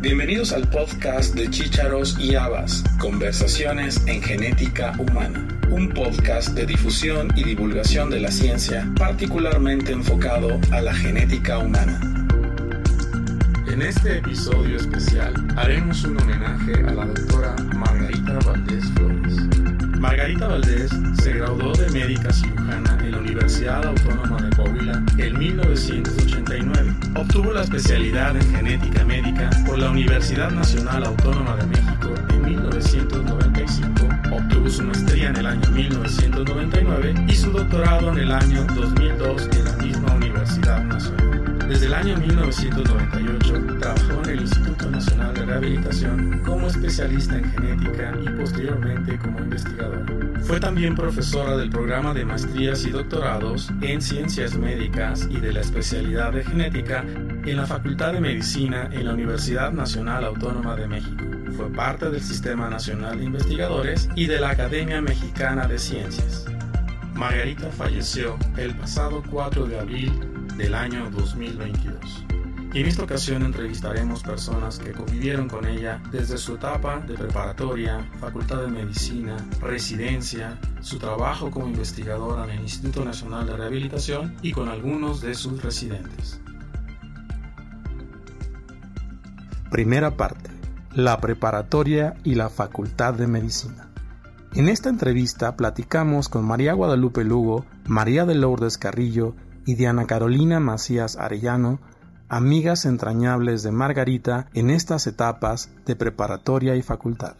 Bienvenidos al podcast de Chícharos y Habas, Conversaciones en Genética Humana, un podcast de difusión y divulgación de la ciencia particularmente enfocado a la genética humana. En este episodio especial haremos un homenaje a la doctora Margarita Valdés Flores. Margarita Valdés se graduó de médica cirujana en la Universidad Autónoma de Coahuila en 1989. Obtuvo la especialidad en genética médica por la Universidad Nacional Autónoma de México en 1995. Obtuvo su maestría en el año 1999 y su doctorado en el año 2002 en la misma Universidad Nacional. Desde el año 1998 trabajó en el Instituto Nacional de Rehabilitación como especialista en genética y posteriormente como investigador. Fue también profesora del programa de maestrías y doctorados en ciencias médicas y de la especialidad de genética en la Facultad de Medicina en la Universidad Nacional Autónoma de México. Fue parte del Sistema Nacional de Investigadores y de la Academia Mexicana de Ciencias. Margarita falleció el pasado 4 de abril del año 2022. En esta ocasión entrevistaremos personas que convivieron con ella desde su etapa de preparatoria, facultad de medicina, residencia, su trabajo como investigadora en el Instituto Nacional de Rehabilitación y con algunos de sus residentes. Primera parte. La preparatoria y la facultad de medicina. En esta entrevista platicamos con María Guadalupe Lugo, María de Lourdes Carrillo y Diana Carolina Macías Arellano, amigas entrañables de Margarita en estas etapas de preparatoria y facultad.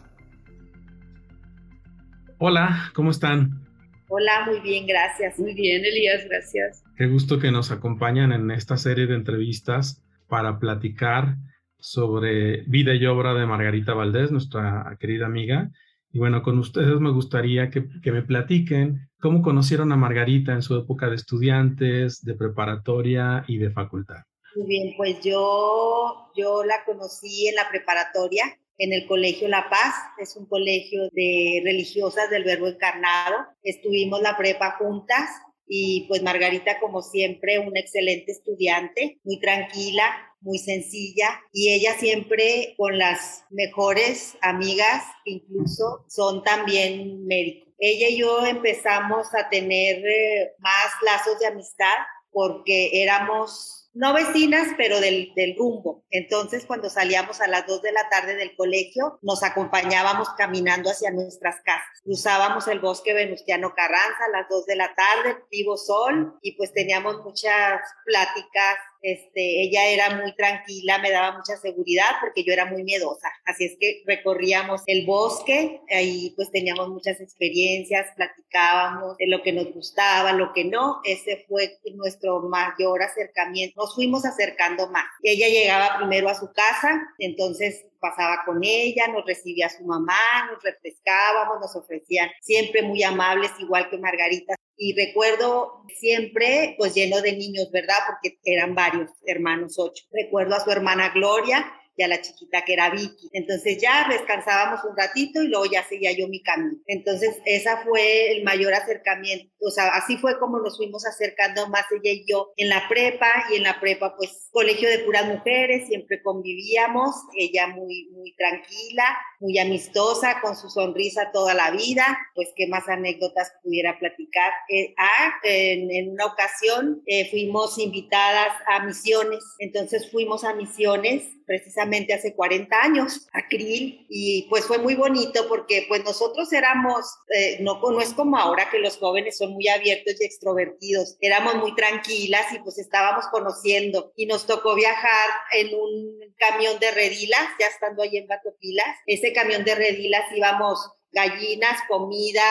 Hola, ¿cómo están? Hola, muy bien, gracias. Muy bien, Elías, gracias. Qué gusto que nos acompañan en esta serie de entrevistas para platicar sobre vida y obra de Margarita Valdés, nuestra querida amiga. Y bueno, con ustedes me gustaría que, que me platiquen cómo conocieron a Margarita en su época de estudiantes, de preparatoria y de facultad. Muy bien, pues yo, yo la conocí en la preparatoria, en el Colegio La Paz, es un colegio de religiosas del Verbo Encarnado. Estuvimos la prepa juntas y pues Margarita, como siempre, una excelente estudiante, muy tranquila, muy sencilla y ella siempre con las mejores amigas, incluso son también médicos. Ella y yo empezamos a tener eh, más lazos de amistad porque éramos no vecinas, pero del, del, rumbo. Entonces, cuando salíamos a las 2 de la tarde del colegio, nos acompañábamos caminando hacia nuestras casas. Cruzábamos el bosque Venustiano Carranza a las 2 de la tarde, vivo sol, y pues teníamos muchas pláticas este, ella era muy tranquila, me daba mucha seguridad porque yo era muy miedosa. Así es que recorríamos el bosque, ahí pues teníamos muchas experiencias, platicábamos de lo que nos gustaba, lo que no. Ese fue nuestro mayor acercamiento. Nos fuimos acercando más. Ella llegaba primero a su casa, entonces pasaba con ella, nos recibía su mamá, nos refrescábamos, nos ofrecían siempre muy amables, igual que Margarita. Y recuerdo siempre, pues lleno de niños, ¿verdad? Porque eran varios hermanos, ocho. Recuerdo a su hermana Gloria, y a la chiquita que era Vicky. Entonces ya descansábamos un ratito y luego ya seguía yo mi camino. Entonces esa fue el mayor acercamiento, o sea, así fue como nos fuimos acercando más ella y yo en la prepa y en la prepa pues colegio de puras mujeres, siempre convivíamos, ella muy, muy tranquila, muy amistosa, con su sonrisa toda la vida, pues qué más anécdotas pudiera platicar. Eh, ah, en, en, una ocasión eh, fuimos invitadas a misiones, entonces fuimos a misiones precisamente hace 40 años a Krill y pues fue muy bonito porque pues nosotros éramos, eh, no, no es como ahora que los jóvenes son muy abiertos y extrovertidos, éramos muy tranquilas y pues estábamos conociendo. Y nos tocó viajar en un camión de redilas, ya estando ahí en Batopilas, ese camión de redilas íbamos gallinas, comida,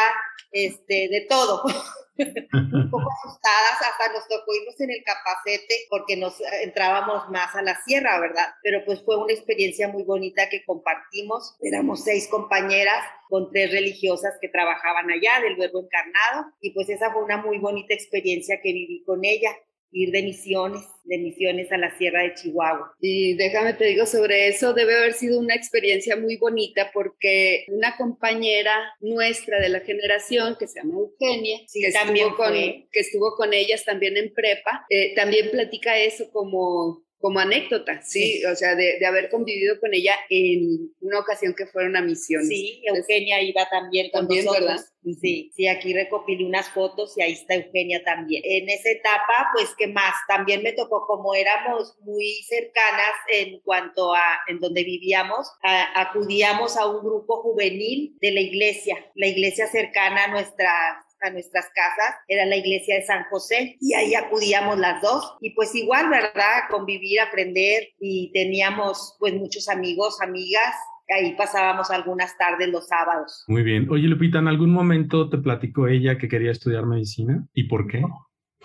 este, de todo. un poco asustadas, hasta nos tocó irnos en el capacete porque nos entrábamos más a la sierra, ¿verdad? Pero pues fue una experiencia muy bonita que compartimos. Éramos seis compañeras con tres religiosas que trabajaban allá del verbo encarnado y pues esa fue una muy bonita experiencia que viví con ella ir de misiones, de misiones a la Sierra de Chihuahua. Y déjame te digo sobre eso, debe haber sido una experiencia muy bonita porque una compañera nuestra de la generación que se llama Eugenia, que, estuvo con, que, estuvo con, ellas también en prepa, eh, también platica eso como como anécdota, sí, o sea, de, de, haber convivido con ella en una ocasión que fueron a misiones. Sí, Eugenia iba también con también, nosotros. ¿verdad? Sí, sí, aquí recopilé unas fotos y ahí está Eugenia también. En esa etapa, pues, ¿qué más? También me tocó, como éramos muy cercanas en cuanto a en donde vivíamos, a, acudíamos a un grupo juvenil de la iglesia, la iglesia cercana a nuestra a nuestras casas, era la iglesia de San José y ahí acudíamos las dos y pues igual, ¿verdad? Convivir, aprender y teníamos pues muchos amigos, amigas ahí pasábamos algunas tardes los sábados. Muy bien. Oye, Lupita, ¿en algún momento te platicó ella que quería estudiar medicina? ¿Y por qué?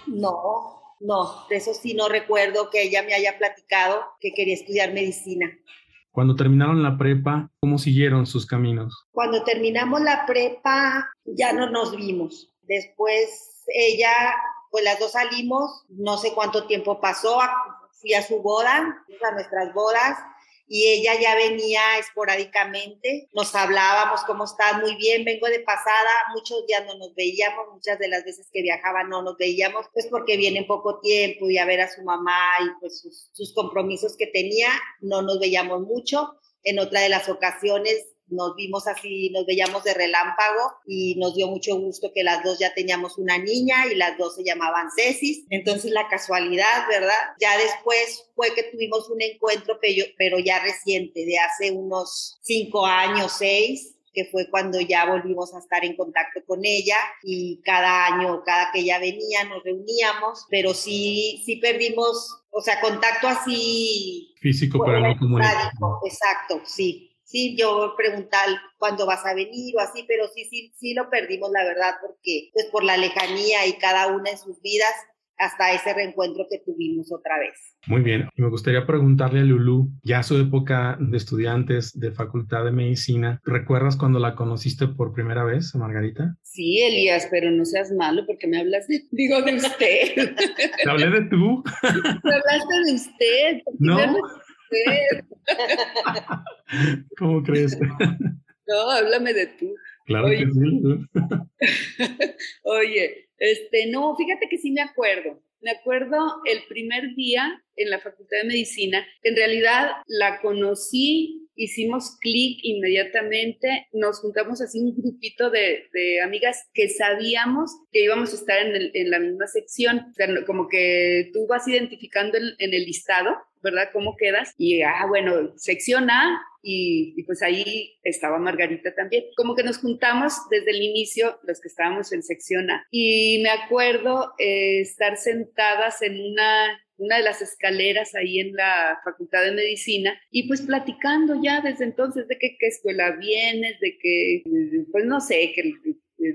No, no, de eso sí no recuerdo que ella me haya platicado que quería estudiar medicina. Cuando terminaron la prepa, ¿cómo siguieron sus caminos? Cuando terminamos la prepa, ya no nos vimos. Después ella, pues las dos salimos, no sé cuánto tiempo pasó, fui a su boda, a nuestras bodas, y ella ya venía esporádicamente, nos hablábamos, ¿cómo estás? Muy bien, vengo de pasada, muchos días no nos veíamos, muchas de las veces que viajaba no nos veíamos, pues porque viene en poco tiempo y a ver a su mamá y pues sus, sus compromisos que tenía, no nos veíamos mucho. En otra de las ocasiones nos vimos así, nos veíamos de relámpago y nos dio mucho gusto que las dos ya teníamos una niña y las dos se llamaban Cecis. Entonces la casualidad, ¿verdad? Ya después fue que tuvimos un encuentro, pero ya reciente, de hace unos cinco años, seis, que fue cuando ya volvimos a estar en contacto con ella y cada año, cada que ella venía, nos reuníamos, pero sí, sí perdimos, o sea, contacto así. Físico, pero no comunicativo. Exacto, sí sí, yo preguntar cuándo vas a venir o así, pero sí, sí, sí lo perdimos, la verdad, porque pues por la lejanía y cada una en sus vidas, hasta ese reencuentro que tuvimos otra vez. Muy bien, me gustaría preguntarle a Lulu, ya su época de estudiantes de Facultad de Medicina, ¿recuerdas cuando la conociste por primera vez, Margarita? Sí, Elías, pero no seas malo porque me hablas de, digo, de usted. ¿Te hablé de tú? Me hablaste de usted. No. ¿Cómo crees? No, háblame de tú. Claro Oye. que sí. Oye, este, no, fíjate que sí me acuerdo. Me acuerdo el primer día en la Facultad de Medicina. En realidad la conocí, hicimos clic inmediatamente, nos juntamos así un grupito de, de, amigas que sabíamos que íbamos a estar en, el, en la misma sección. O sea, como que tú vas identificando en, en el listado ¿verdad? ¿Cómo quedas? Y, ah, bueno, sección A, y, pues ahí estaba Margarita también. Como que nos juntamos desde el inicio, los que estábamos en sección A. Y me acuerdo eh, estar sentadas en una una de las escaleras ahí en la Facultad de Medicina y pues platicando ya desde entonces de qué escuela vienes, de que, pues no sé, que,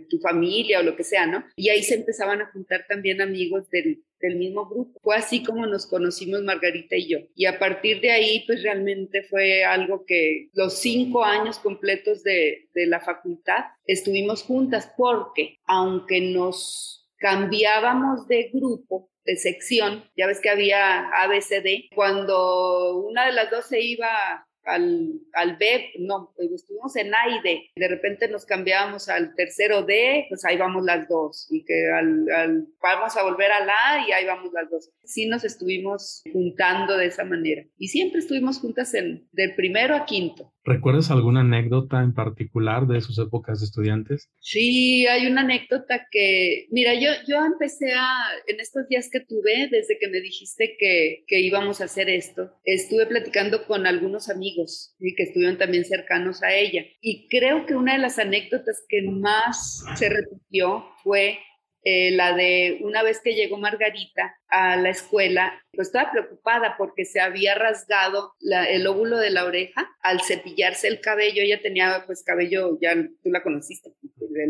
tu familia o lo que sea, ¿no? Y ahí se empezaban a juntar también amigos del, del mismo grupo. Fue así como nos conocimos Margarita y yo. Y a partir de ahí, pues realmente fue algo que los cinco años completos de, de la facultad estuvimos juntas porque aunque nos cambiábamos de grupo, de sección, ya ves que había ABCD, cuando una de las dos se iba al, al B, no, pues estuvimos en A y D. De repente nos cambiábamos al tercero D, pues ahí vamos las dos. Y que al, al, vamos a volver al A y ahí vamos las dos. Sí nos estuvimos juntando de esa manera. Y siempre estuvimos juntas en, del primero a quinto. ¿Recuerdas alguna anécdota en particular de sus épocas de estudiantes? Sí, hay una anécdota que, mira, yo, yo empecé a, en estos días que tuve, desde que me dijiste que, que íbamos a hacer esto, estuve platicando con algunos amigos ¿sí? que estuvieron también cercanos a ella. Y creo que una de las anécdotas que más se repitió fue eh, la de una vez que llegó Margarita a la escuela, pues estaba preocupada porque se había rasgado el óvulo de la oreja al cepillarse el cabello. Ella tenía pues cabello, ya tú la conociste,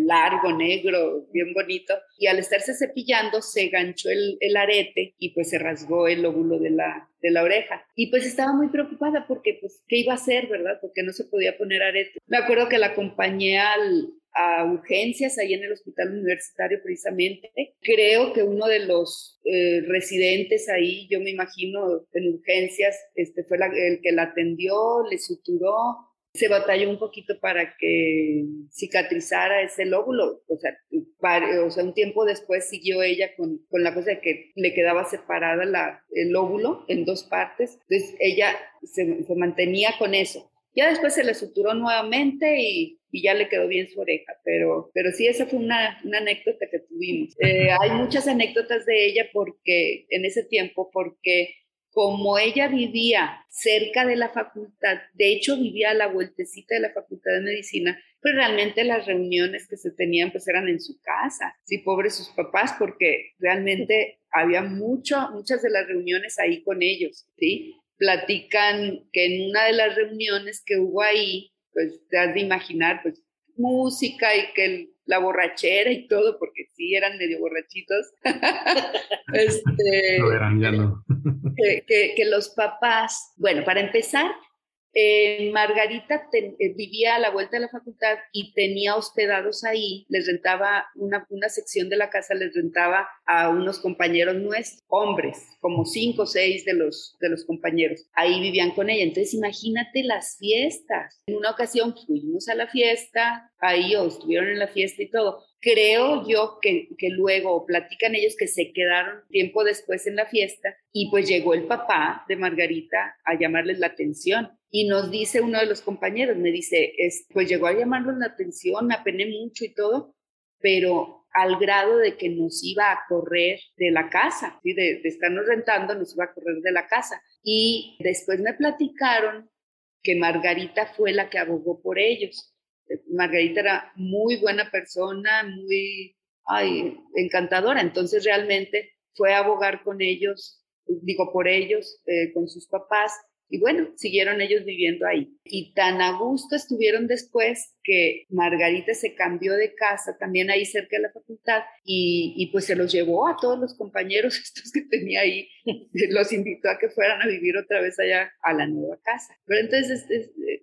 largo, negro, bien bonito. Y al estarse cepillando se ganchó el, el arete y pues se rasgó el óvulo de la, de la oreja. Y pues estaba muy preocupada porque pues qué iba a hacer, ¿verdad? Porque no se podía poner arete. Me acuerdo que la acompañé al, a urgencias ahí en el hospital universitario precisamente. Creo que uno de los eh, residentes ahí, yo me imagino en urgencias, este fue el que la atendió, le suturó se batalló un poquito para que cicatrizara ese lóbulo, o sea, o sea un tiempo después siguió ella con, con la cosa de que le quedaba separada la, el lóbulo en dos partes, entonces ella se, se mantenía con eso. Ya después se le suturó nuevamente y, ya le quedó bien su oreja, pero, pero sí, esa fue una, una anécdota que tuvimos. Eh, hay muchas anécdotas de ella porque en ese tiempo, porque como ella vivía cerca de la facultad, de hecho vivía a la vueltecita de la facultad de medicina, pues realmente las reuniones que se tenían pues eran en su casa, sí, pobres sus papás, porque realmente había mucho, muchas de las reuniones ahí con ellos, sí. Platican que en una de las reuniones que hubo ahí, pues te has de imaginar, pues música y que la borrachera y todo, porque sí eran medio borrachitos. este, eran, ya no que, los papás, bueno, para empezar, eh, Margarita eh, vivía a la vuelta de la facultad y tenía hospedados ahí, les rentaba una, una sección de la casa, les rentaba a unos compañeros nuestros, hombres, como cinco o seis de los, de los compañeros. Ahí vivían con ella. Entonces, imagínate las fiestas. En una ocasión fuimos a la fiesta, ahí o estuvieron en la fiesta y todo. Creo yo que, que luego platican ellos que se quedaron tiempo después en la fiesta y pues llegó el papá de Margarita a llamarles la atención. Y nos dice uno de los compañeros, me dice, es, pues llegó a llamarnos la atención, me apené mucho y todo, pero al grado de que nos iba a correr de la casa, ¿sí? de, de estarnos rentando, nos iba a correr de la casa. Y después me platicaron que Margarita fue la que abogó por ellos. Margarita era muy buena persona, muy ay, encantadora, entonces realmente fue a abogar con ellos, digo por ellos, eh, con sus papás, y bueno, siguieron ellos viviendo ahí. Y tan a gusto estuvieron después que Margarita se cambió de casa también ahí cerca de la facultad y, y, pues se los llevó a todos los compañeros estos que tenía ahí, los invitó a que fueran a vivir otra vez allá a la nueva casa. Pero entonces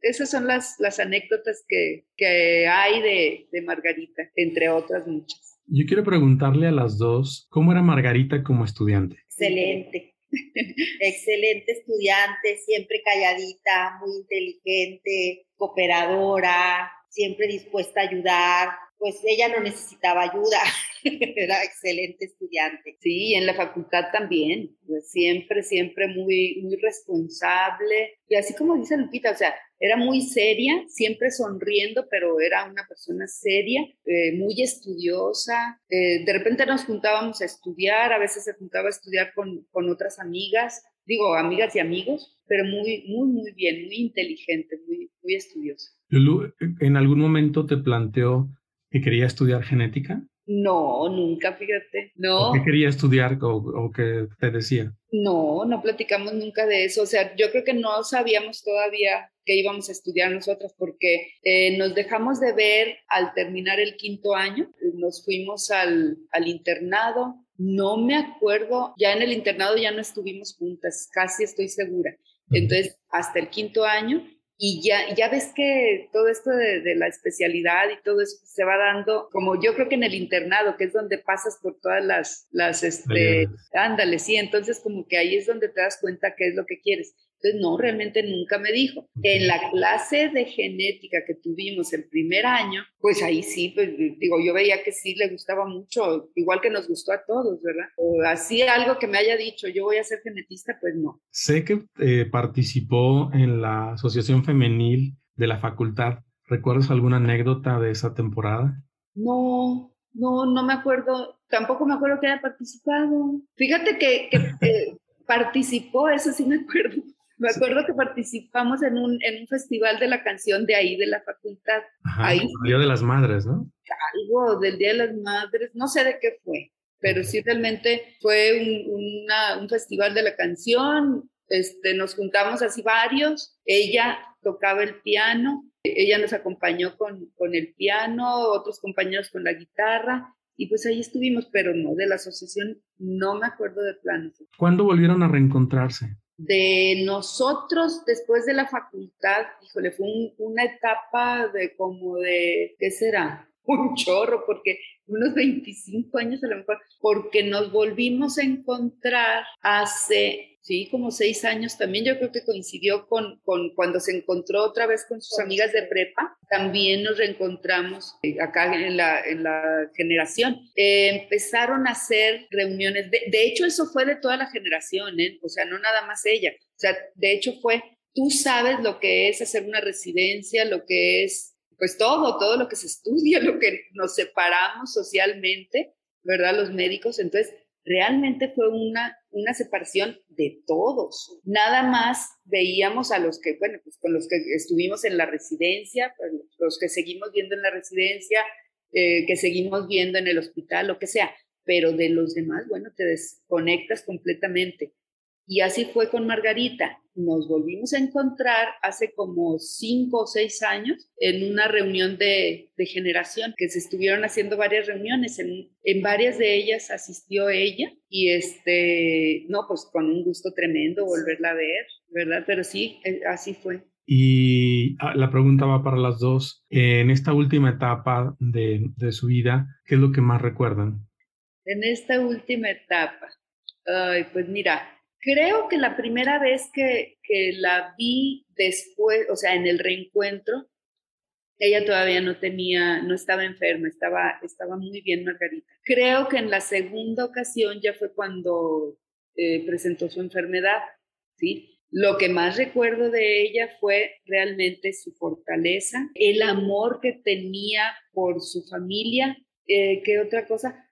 esas son las, las anécdotas que, que hay de, de Margarita, entre otras muchas. Yo quiero preguntarle a las dos, ¿cómo era Margarita como estudiante? Excelente Excelente estudiante, siempre calladita, muy inteligente, cooperadora, siempre dispuesta a ayudar. Pues ella no necesitaba ayuda, era excelente estudiante. Sí, en la facultad también, siempre, siempre muy, muy responsable. Y así como dice Lupita, o sea, era muy seria, siempre sonriendo, pero era una persona seria, eh, muy estudiosa. Eh, de repente nos juntábamos a estudiar, a veces se juntaba a estudiar con, con otras amigas, digo, amigas y amigos, pero muy, muy, muy bien, muy inteligente, muy, muy estudiosa. ¿en algún momento te planteó que quería estudiar genética? No, nunca, fíjate. No. ¿Qué quería estudiar o, o qué te decía? No, no platicamos nunca de eso. O sea, yo creo que no sabíamos todavía que íbamos a estudiar nosotras porque eh, nos dejamos de ver al terminar el quinto año. Nos fuimos al, al internado. No me acuerdo, ya en el internado ya no estuvimos juntas, casi estoy segura. Entonces, hasta el quinto año y ya, ya ves que todo esto de, la especialidad y todo eso se va dando, como yo creo que en el internado, que es donde pasas por todas las, las, este, ándale, sí, entonces como que ahí es donde te das cuenta qué es lo que quieres. Entonces, no, realmente nunca me dijo. En la clase de genética que tuvimos el primer año, pues ahí sí, pues digo, yo veía que sí le gustaba mucho, igual que nos gustó a todos, ¿verdad? O así algo que me haya dicho, yo voy a ser genetista, pues no. Sé que eh, participó en la Asociación Femenil de la facultad. ¿Recuerdas alguna anécdota de esa temporada? No, no, no me acuerdo. Tampoco me acuerdo que haya participado. Fíjate que, que eh, participó, eso sí me acuerdo. Me acuerdo que participamos en un, en un festival de la canción de ahí, de la facultad. ahí, el Día de las Madres, ¿no? Algo del Día de las Madres, no sé de qué fue, pero sí realmente fue un, un festival de la canción. Este, nos juntamos así varios. Ella tocaba el piano, ella nos acompañó con, con el piano, otros compañeros con la guitarra. Y pues ahí estuvimos, pero no, de la asociación no me acuerdo de planes. ¿Cuándo volvieron a reencontrarse? De nosotros después de la facultad, híjole, fue una etapa de como de, ¿qué será? Un chorro, porque unos 25 años a lo mejor, porque nos volvimos a encontrar hace, sí, como seis años también, yo creo que coincidió con, con cuando se encontró otra vez con sus amigas de prepa, también nos reencontramos eh, acá en la, en la generación. Eh, empezaron a hacer reuniones, de, de, hecho eso fue de toda la generación, ¿eh? o sea, no nada más ella, o sea, de hecho fue, tú sabes lo que es hacer una residencia, lo que es pues todo, todo lo que se estudia, lo que nos separamos socialmente, ¿verdad? Los médicos. Entonces, realmente fue una, una separación de todos. Nada más veíamos a los que, bueno, pues con los que estuvimos en la residencia, pues, los que seguimos viendo en la residencia, eh, que seguimos viendo en el hospital, lo que sea, pero de los demás, bueno, te desconectas completamente. Y así fue con Margarita. Nos volvimos a encontrar hace como cinco o seis años en una reunión de, generación, que se estuvieron haciendo varias reuniones. En, en, varias de ellas asistió ella y este, no, pues con un gusto tremendo volverla a ver, ¿verdad? Pero sí, eh, así fue. Y ah, la pregunta va para las dos. En esta última etapa de, de su vida, ¿qué es lo que más recuerdan? En esta última etapa, ay, pues mira, Creo que la primera vez que, la vi después, o sea, en el reencuentro, ella todavía no tenía, no estaba enferma, estaba, estaba muy bien Margarita. Creo que en la segunda ocasión ya fue cuando eh, presentó su enfermedad, ¿sí? Lo que más recuerdo de ella fue realmente su fortaleza, el amor que tenía por su familia, eh, ¿qué otra cosa?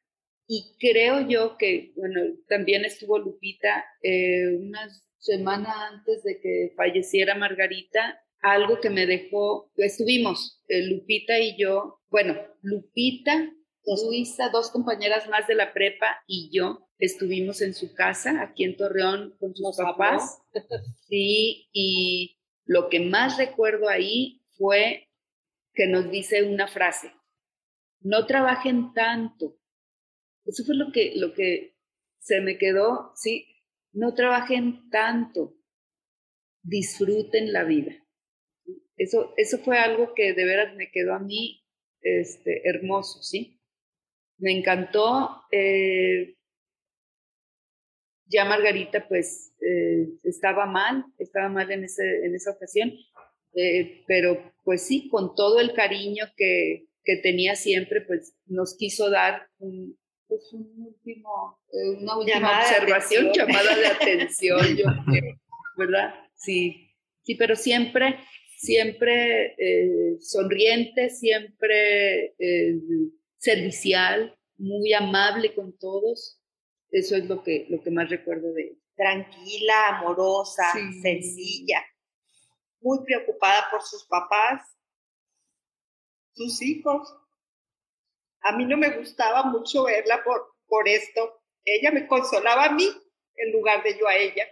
Y creo yo que, bueno, también estuvo Lupita eh, una semana antes de que falleciera Margarita, algo que me dejó, estuvimos, eh, Lupita y yo, bueno, Lupita, Luisa, dos compañeras más de la prepa y yo estuvimos en su casa, aquí en Torreón, con sus papás. Sí, y lo que más recuerdo ahí fue que nos dice una frase, no trabajen tanto, eso fue lo que, lo que se me quedó, sí, no trabajen tanto, disfruten la vida. Eso, eso fue algo que de veras me quedó a mí este, hermoso, ¿sí? Me encantó. Eh, ya Margarita, pues, eh, estaba mal, estaba mal en, ese, en esa ocasión, eh, pero pues sí, con todo el cariño que, que tenía siempre, pues nos quiso dar un, es un último, eh, una última observación, llamada de atención, yo creo, ¿verdad? Sí, sí, pero siempre, siempre eh, sonriente, siempre eh, servicial, muy amable con todos. Eso es lo que, lo que más recuerdo de ella. Tranquila, amorosa, sencilla, muy preocupada por sus papás, sus hijos a mí no me gustaba mucho verla por, por esto. Ella me consolaba a mí en lugar de yo a ella,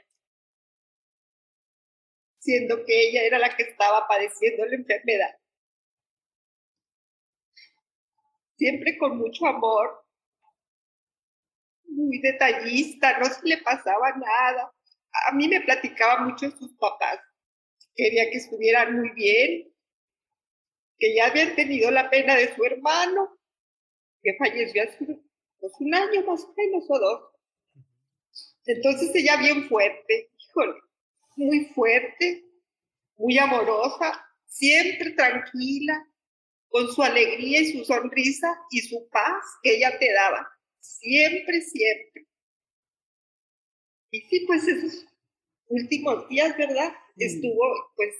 siendo que ella era la que estaba padeciendo la enfermedad. Siempre con mucho amor, muy detallista, no se le pasaba nada. A mí me platicaba mucho sus papás. Quería que estuvieran muy bien, que ya habían tenido la pena de su hermano, que falleció hace pues, un año más o menos o dos. Entonces ella bien fuerte, híjole, muy fuerte, muy amorosa, siempre tranquila, con su alegría y su sonrisa y su paz que ella te daba, siempre, siempre. Y sí, pues esos últimos días, ¿verdad? Mm. Estuvo pues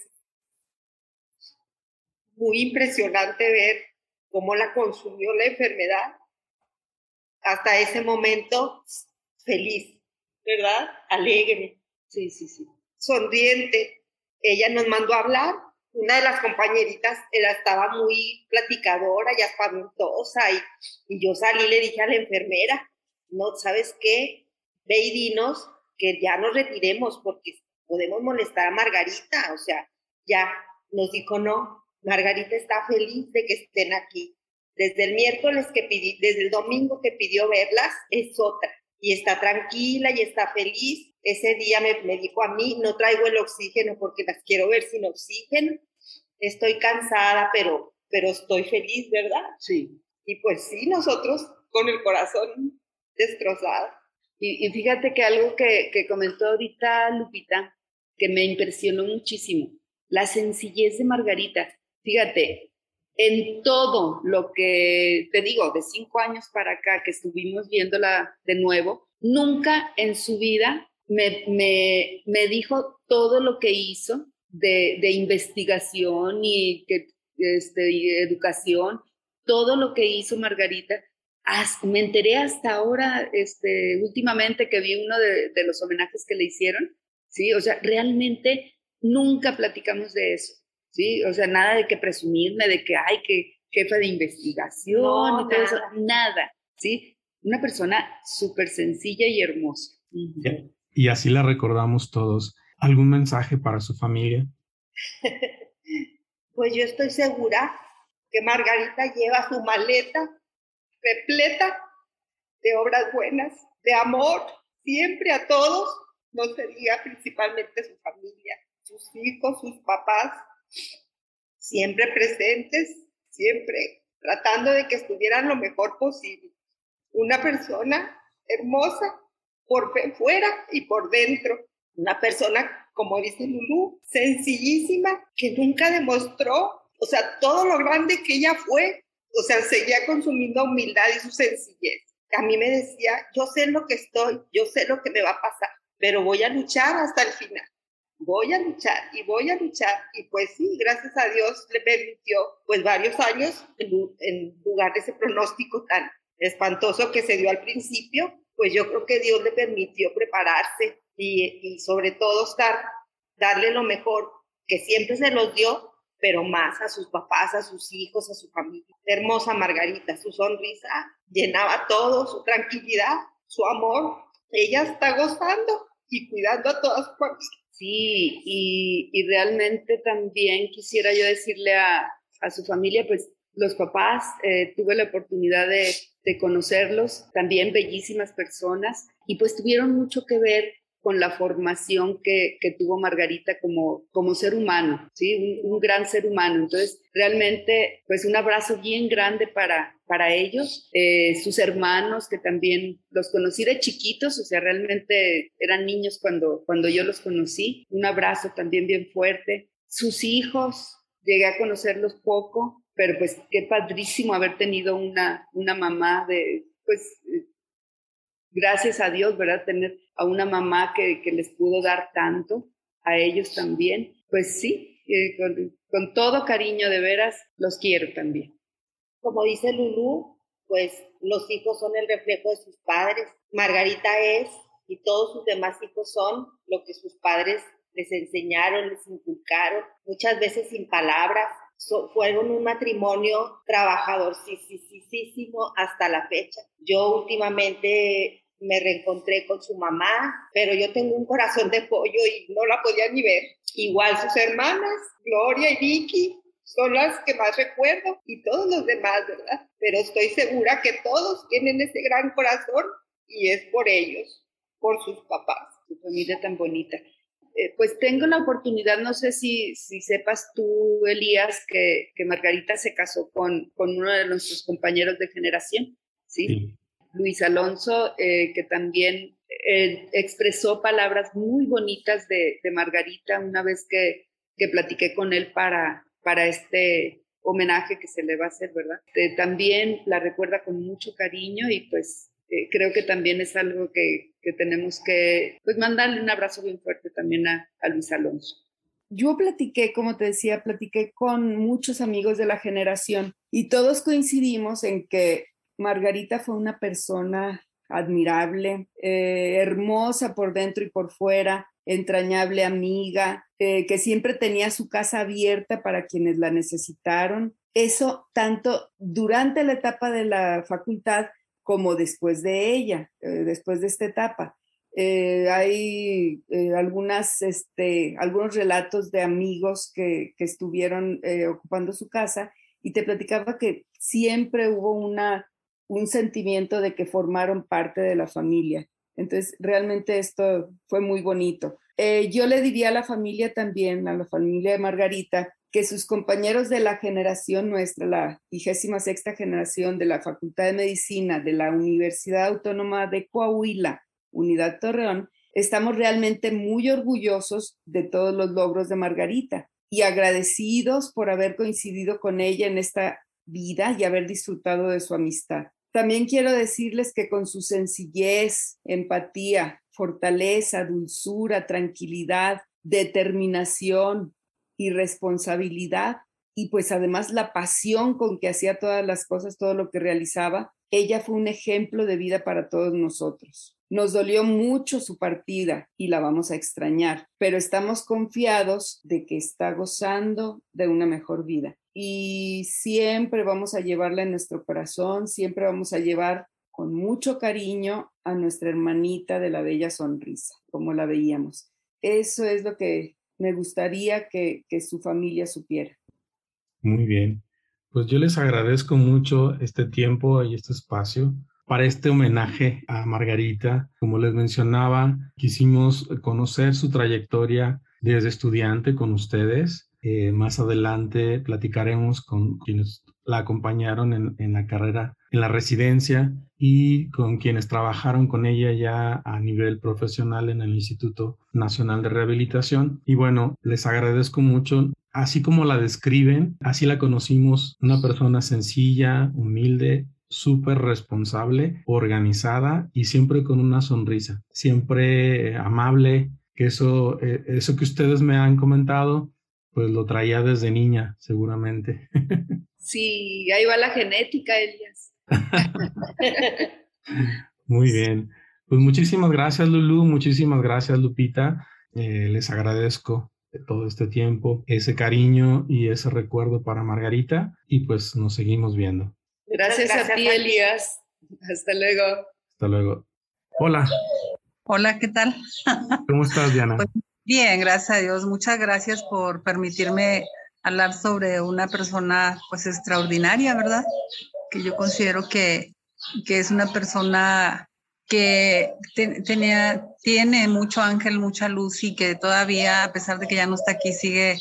muy impresionante ver cómo la consumió la enfermedad. Hasta ese momento, feliz, ¿verdad? Alegre. Sí, sí, sí. Sonriente. Ella nos mandó a hablar. Una de las compañeritas era, estaba muy platicadora y espantosa y, y yo salí y le dije a la enfermera, no, ¿sabes qué? Ve y dinos que ya nos retiremos porque podemos molestar a Margarita. O sea, ya nos dijo, no, Margarita está feliz de que estén aquí. Desde el miércoles que pidió, desde el domingo que pidió verlas, es otra. Y está tranquila y está feliz. Ese día me, me dijo a mí, no traigo el oxígeno porque las quiero ver sin oxígeno. Estoy cansada, pero, pero estoy feliz, ¿verdad? Sí. Y pues sí, nosotros con el corazón destrozado. Y, fíjate que algo que, que comentó ahorita Lupita, que me impresionó muchísimo, la sencillez de Margarita. Fíjate, en todo lo que te digo, de cinco años para acá que estuvimos viéndola de nuevo, nunca en su vida me, me, me dijo todo lo que hizo de, de investigación y que, este, educación, todo lo que hizo Margarita. me enteré hasta ahora, este, últimamente que vi uno de, de los homenajes que le hicieron, ¿sí? O sea, realmente nunca platicamos de eso. ¿Sí? O sea, nada de que presumirme de que, hay que jefa de investigación y todo eso, nada, ¿sí? Una persona súper sencilla y hermosa. Y así la recordamos todos. ¿Algún mensaje para su familia? pues yo estoy segura que Margarita lleva su maleta repleta de obras buenas, de amor, siempre a todos, no sería principalmente su familia, sus hijos, sus papás, siempre presentes, siempre tratando de que estuvieran lo mejor posible. Una persona hermosa por fuera y por dentro. Una persona, como dice Lulu, sencillísima, que nunca demostró, o sea, todo lo grande que ella fue, o sea, seguía con su misma humildad y su sencillez. A mí me decía, yo sé lo que estoy, yo sé lo que me va a pasar, pero voy a luchar hasta el final voy a luchar y voy a luchar. Y pues sí, gracias a Dios le permitió pues varios años en, lugar de ese pronóstico tan espantoso que se dio al principio, pues yo creo que Dios le permitió prepararse y, y sobre todo estar, darle lo mejor que siempre se los dio, pero más a sus papás, a sus hijos, a su familia. Hermosa Margarita, su sonrisa llenaba todo, su tranquilidad, su amor. Ella está gozando y cuidando a todas sus familias Sí, y, realmente también quisiera yo decirle a, su familia, pues los papás, eh, tuve la oportunidad de, de, conocerlos, también bellísimas personas, y pues tuvieron mucho que ver con la formación que, tuvo Margarita como, como ser humano, ¿sí? Un, gran ser humano. Entonces, realmente, pues un abrazo bien grande para, para ellos, eh, sus hermanos, que también los conocí de chiquitos, o sea, realmente eran niños cuando, cuando yo los conocí. Un abrazo también bien fuerte. Sus hijos, llegué a conocerlos poco, pero pues qué padrísimo haber tenido una, una mamá de, pues, gracias a Dios, ¿verdad? Tener a una mamá que, les pudo dar tanto, a ellos también. Pues sí, eh, con, todo cariño de veras, los quiero también. Como dice Lulú, pues los hijos son el reflejo de sus padres. Margarita es y todos sus demás hijos son lo que sus padres les enseñaron, les inculcaron, muchas veces sin palabras. fueron un matrimonio trabajador, sí, sí, sí, sí, hasta la fecha. Yo últimamente me reencontré con su mamá, pero yo tengo un corazón de pollo y no la podía ni ver. Igual sus hermanas, Gloria y Vicky, son las que más recuerdo y todos los demás, ¿verdad? Pero estoy segura que todos tienen ese gran corazón y es por ellos, por sus papás. Su familia tan bonita. Eh, pues tengo la oportunidad, no sé si, si sepas tú, Elías, que, que Margarita se casó con, con uno de nuestros compañeros de generación, ¿sí? sí. Luis Alonso, eh, que también eh, expresó palabras muy bonitas de, Margarita una vez que, que, platiqué con él para, para este homenaje que se le va a hacer, ¿verdad? Eh, también la recuerda con mucho cariño y pues creo que también es algo que, que, tenemos que pues mandarle un abrazo bien fuerte también a, a Luis Alonso. Yo platiqué, como te decía, platiqué con muchos amigos de la generación y todos coincidimos en que Margarita fue una persona admirable, eh, hermosa por dentro y por fuera, entrañable amiga, eh, que siempre tenía su casa abierta para quienes la necesitaron. Eso tanto durante la etapa de la facultad como después de ella, eh, después de esta etapa. hay algunas, este, algunos relatos de amigos que, que estuvieron ocupando su casa y te platicaba que siempre hubo una un sentimiento de que formaron parte de la familia. Entonces, realmente esto fue muy bonito. Eh, yo le diría a la familia también, a la familia de Margarita, que sus compañeros de la generación nuestra, la vigésima sexta generación de la Facultad de Medicina de la Universidad Autónoma de Coahuila, Unidad Torreón, estamos realmente muy orgullosos de todos los logros de Margarita y agradecidos por haber coincidido con ella en esta vida y haber disfrutado de su amistad. También quiero decirles que con su sencillez, empatía, fortaleza, dulzura, tranquilidad, determinación, y responsabilidad y pues además la pasión con que hacía todas las cosas, todo lo que realizaba, ella fue un ejemplo de vida para todos nosotros. Nos dolió mucho su partida y la vamos a extrañar, pero estamos confiados de que está gozando de una mejor vida. Y siempre vamos a llevarla en nuestro corazón, siempre vamos a llevar con mucho cariño a nuestra hermanita de la bella sonrisa, como la veíamos. Eso es lo que me gustaría que, su familia supiera. Muy bien. Pues yo les agradezco mucho este tiempo y este espacio para este homenaje a Margarita. Como les mencionaba, quisimos conocer su trayectoria desde estudiante con ustedes. Eh, más adelante platicaremos con quienes la acompañaron en, en, la carrera, en la residencia y con quienes trabajaron con ella ya a nivel profesional en el Instituto Nacional de Rehabilitación. Y bueno, les agradezco mucho. Así como la describen, así la conocimos, una persona sencilla, humilde, súper responsable, organizada y siempre con una sonrisa, siempre amable, que eso, eh, eso que ustedes me han comentado, pues lo traía desde niña, seguramente. Sí, ahí va la genética, Elias. Muy bien. Pues muchísimas gracias, Lulu. Muchísimas gracias, Lupita. Eh, les agradezco todo este tiempo, ese cariño y ese recuerdo para Margarita. Y pues nos seguimos viendo. Gracias, a ti, Elías. Hasta luego. Hasta luego. Hola. Hola, ¿qué tal? ¿Cómo estás, Diana? Pues, bien, gracias a Dios. Muchas gracias por permitirme hablar sobre una persona pues extraordinaria, ¿verdad? Que yo considero que, que es una persona que tenía, tiene mucho ángel, mucha luz y que todavía, a pesar de que ya no está aquí, sigue,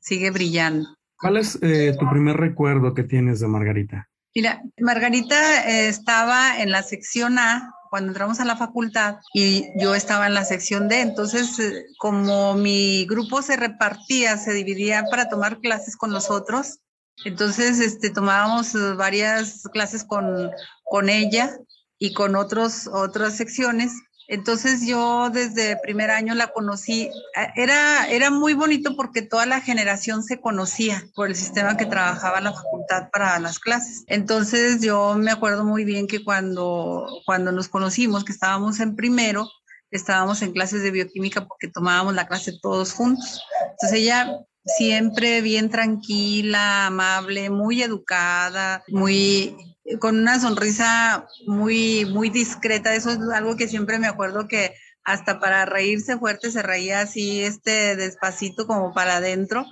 sigue brillando. ¿Cuál es eh, tu primer recuerdo que tienes de Margarita? Mira, Margarita eh, estaba en la sección A cuando entramos a la facultad y yo estaba en la sección D. Entonces, eh, como mi grupo se repartía, se dividía para tomar clases con nosotros, entonces este, tomábamos eh, varias clases con, con ella y con otros, otras secciones entonces yo desde primer año la conocí. Era, era muy bonito porque toda la generación se conocía por el sistema que trabajaba la facultad para las clases. Entonces yo me acuerdo muy bien que cuando, cuando nos conocimos, que estábamos en primero, estábamos en clases de bioquímica porque tomábamos la clase todos juntos. Entonces ella siempre bien tranquila, amable, muy educada, muy con una sonrisa muy, muy discreta. Eso es algo que siempre me acuerdo que hasta para reírse fuerte se reía así, este, despacito como para adentro,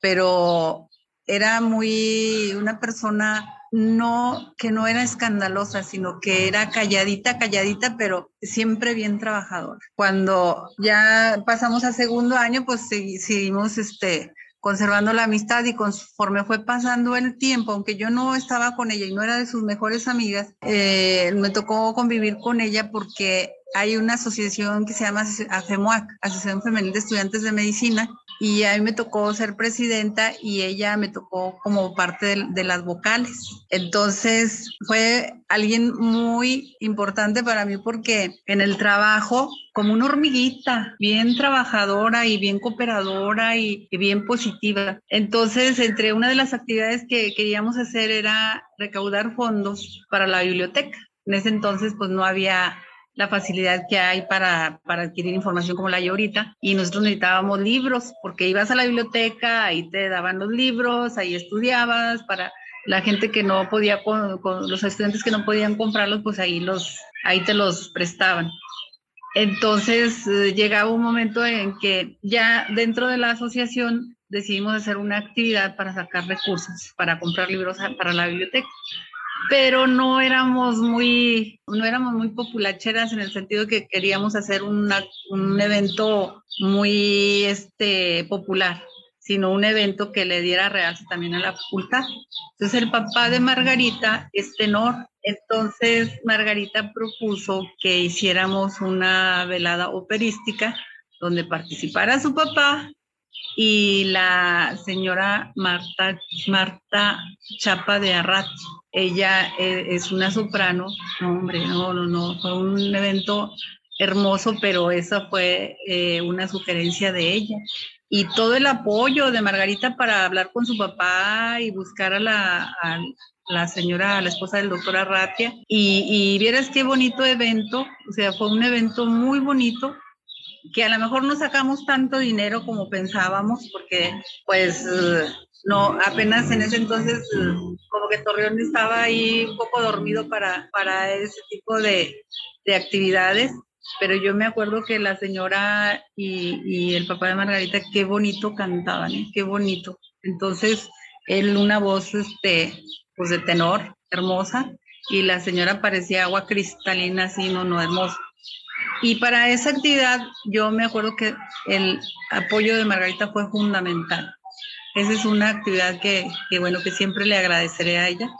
pero era muy una persona no que no era escandalosa, sino que era calladita, calladita, pero siempre bien trabajadora. Cuando ya pasamos a segundo año, pues seguimos este conservando la amistad y conforme fue pasando el tiempo, aunque yo no estaba con ella y no era de sus mejores amigas, eh, me tocó convivir con ella porque hay una asociación que se llama AFEMUAC, Asociación Femenil de Estudiantes de Medicina, y a mí me tocó ser presidenta y ella me tocó como parte de, las vocales. Entonces fue alguien muy importante para mí porque en el trabajo, como una hormiguita, bien trabajadora y bien cooperadora y, y bien positiva. Entonces, entre una de las actividades que queríamos hacer era recaudar fondos para la biblioteca. En ese entonces, pues no había la facilidad que hay para, para, adquirir información como la hay ahorita. Y nosotros necesitábamos libros, porque ibas a la biblioteca, ahí te daban los libros, ahí estudiabas, para la gente que no podía, con, los estudiantes que no podían comprarlos, pues ahí, los, ahí te los prestaban. Entonces eh, llegaba un momento en que ya dentro de la asociación decidimos hacer una actividad para sacar recursos, para comprar libros para la biblioteca pero no éramos muy, no éramos muy populacheras en el sentido que queríamos hacer un evento muy este, popular, sino un evento que le diera realce también a la facultad. Entonces el papá de Margarita es tenor, entonces Margarita propuso que hiciéramos una velada operística donde participara su papá y la señora Marta, Marta Chapa de Arrat. Ella eh, es una soprano. No, hombre, no, no, no. Fue un evento hermoso, pero esa fue eh, una sugerencia de ella. Y todo el apoyo de Margarita para hablar con su papá y buscar a la, la señora, la esposa del doctor Arratia. Y, y vieras qué bonito evento, o sea, fue un evento muy bonito que a lo mejor no sacamos tanto dinero como pensábamos, porque pues no, apenas en ese entonces como que Torreón estaba ahí un poco dormido para, para ese tipo de, de actividades, pero yo me acuerdo que la señora y, y el papá de Margarita, qué bonito cantaban, ¿eh? qué bonito. Entonces, él una voz, este, pues de tenor, hermosa, y la señora parecía agua cristalina, así, no, no, hermosa. Y para esa actividad yo me acuerdo que el apoyo de Margarita fue fundamental. Esa es una actividad que, bueno, que siempre le agradeceré a ella.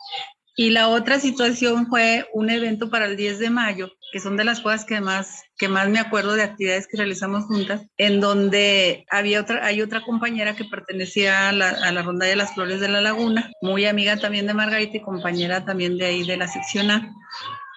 Y la otra situación fue un evento para el 10 de mayo, que son de las cosas que más, que más me acuerdo de actividades que realizamos juntas, en donde había otra, hay otra compañera que pertenecía a la, a la Ronda de las Flores de la Laguna, muy amiga también de Margarita y compañera también de ahí de la sección A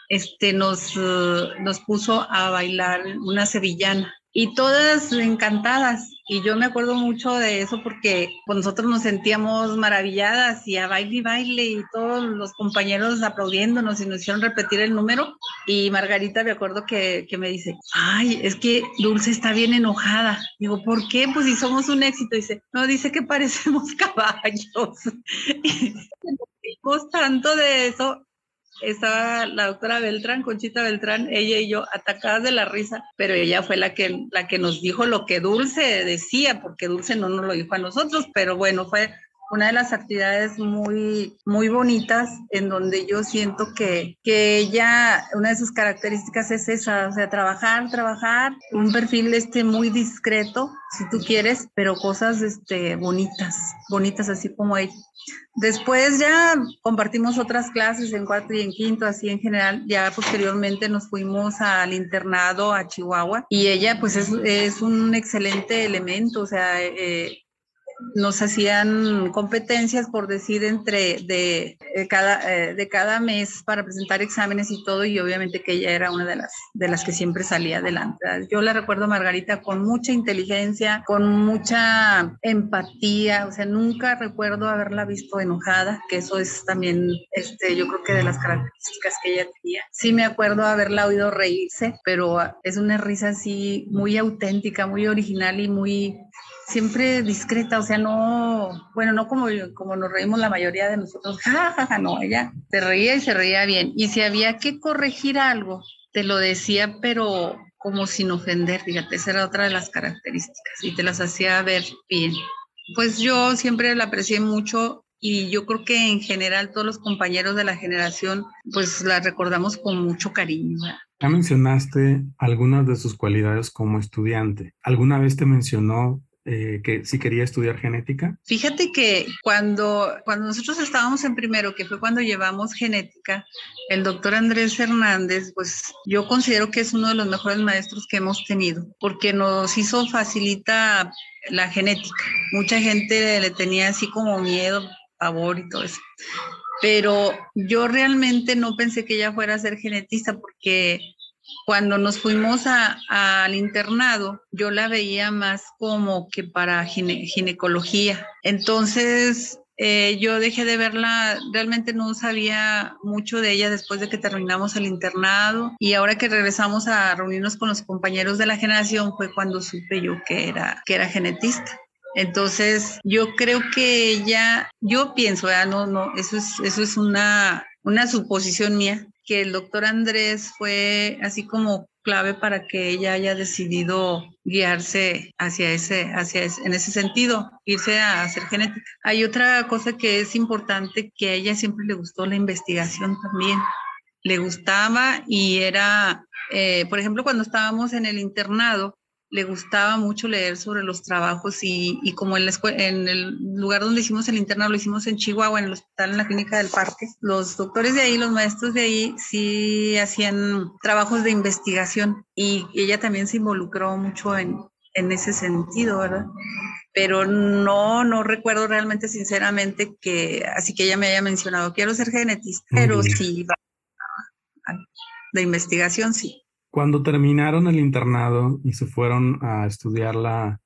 este, nos, uh, nos puso a bailar una sevillana y todas encantadas. Y yo me acuerdo mucho de eso porque pues, nosotros nos sentíamos maravilladas y a baile y baile y todos los compañeros aplaudiéndonos y nos hicieron repetir el número. Y Margarita me acuerdo que, que me dice, ay, es que Dulce está bien enojada. Digo, ¿por qué? Pues si somos un éxito. Dice, no, dice que parecemos caballos. y tanto de eso estaba la doctora Beltrán, Conchita Beltrán, ella y yo atacadas de la risa, pero ella fue la que, la que nos dijo lo que Dulce decía, porque Dulce no nos lo dijo a nosotros, pero bueno, fue una de las actividades muy, muy bonitas en donde yo siento que, que ella, una de sus características es esa, sea, trabajar, trabajar, un perfil este muy discreto, si tú quieres, pero cosas este, bonitas, bonitas así como ella. Después ya compartimos otras clases en cuarto y en quinto, así en general. Ya posteriormente nos fuimos al internado a Chihuahua y ella pues es, es un excelente elemento, o sea, eh, nos hacían competencias por decir entre de, cada, eh, de cada mes para presentar exámenes y todo y obviamente que ella era una de las, de las que siempre salía adelante. Yo la recuerdo Margarita con mucha inteligencia, con mucha empatía, o sea, nunca recuerdo haberla visto enojada, que eso es también, este, yo creo que de las características que ella tenía. Sí me acuerdo haberla oído reírse, pero es una risa así muy auténtica, muy original y muy siempre discreta, o sea, no, bueno, no como, como nos reímos la mayoría de nosotros, jajaja, no, ella se reía y se reía bien. Y si había que corregir algo, te lo decía, pero como sin ofender, fíjate, esa era otra de las características y te las hacía ver bien. Pues yo siempre la aprecié mucho y yo creo que en general todos los compañeros de la generación pues la recordamos con mucho cariño. Ya mencionaste algunas de sus cualidades como estudiante. ¿Alguna vez te mencionó eh, que si quería estudiar genética? Fíjate que cuando, cuando nosotros estábamos en primero, que fue cuando llevamos genética, el doctor Andrés Hernández, pues yo considero que es uno de los mejores maestros que hemos tenido, porque nos hizo facilita la genética. Mucha gente le tenía así como miedo, pavor y todo eso. Pero yo realmente no pensé que ella fuera a ser genetista porque cuando nos fuimos al internado, yo la veía más como que para ginecología. Entonces, eh, yo dejé de verla, realmente no sabía mucho de ella después de que terminamos el internado y ahora que regresamos a reunirnos con los compañeros de la generación fue cuando supe yo que era, que era genetista. Entonces, yo creo que ella, yo pienso, no, no, eso es, eso es una, una suposición mía, que el doctor Andrés fue así como clave para que ella haya decidido guiarse hacia ese, hacia en ese sentido, irse a hacer genética. Hay otra cosa que es importante, que a ella siempre le gustó la investigación también. Le gustaba y era, eh, por ejemplo, cuando estábamos en el internado, le gustaba mucho leer sobre los trabajos y, y como en, la en el lugar donde hicimos el internado, lo hicimos en Chihuahua, en el hospital, en la clínica del parque, los doctores de ahí, los maestros de ahí, sí hacían trabajos de investigación y ella también se involucró mucho en, en ese sentido, ¿verdad? Pero no, no recuerdo realmente sinceramente que, así que ella me haya mencionado, quiero ser genetista, pero sí, de investigación sí. Cuando terminaron el internado y se fueron a estudiar la,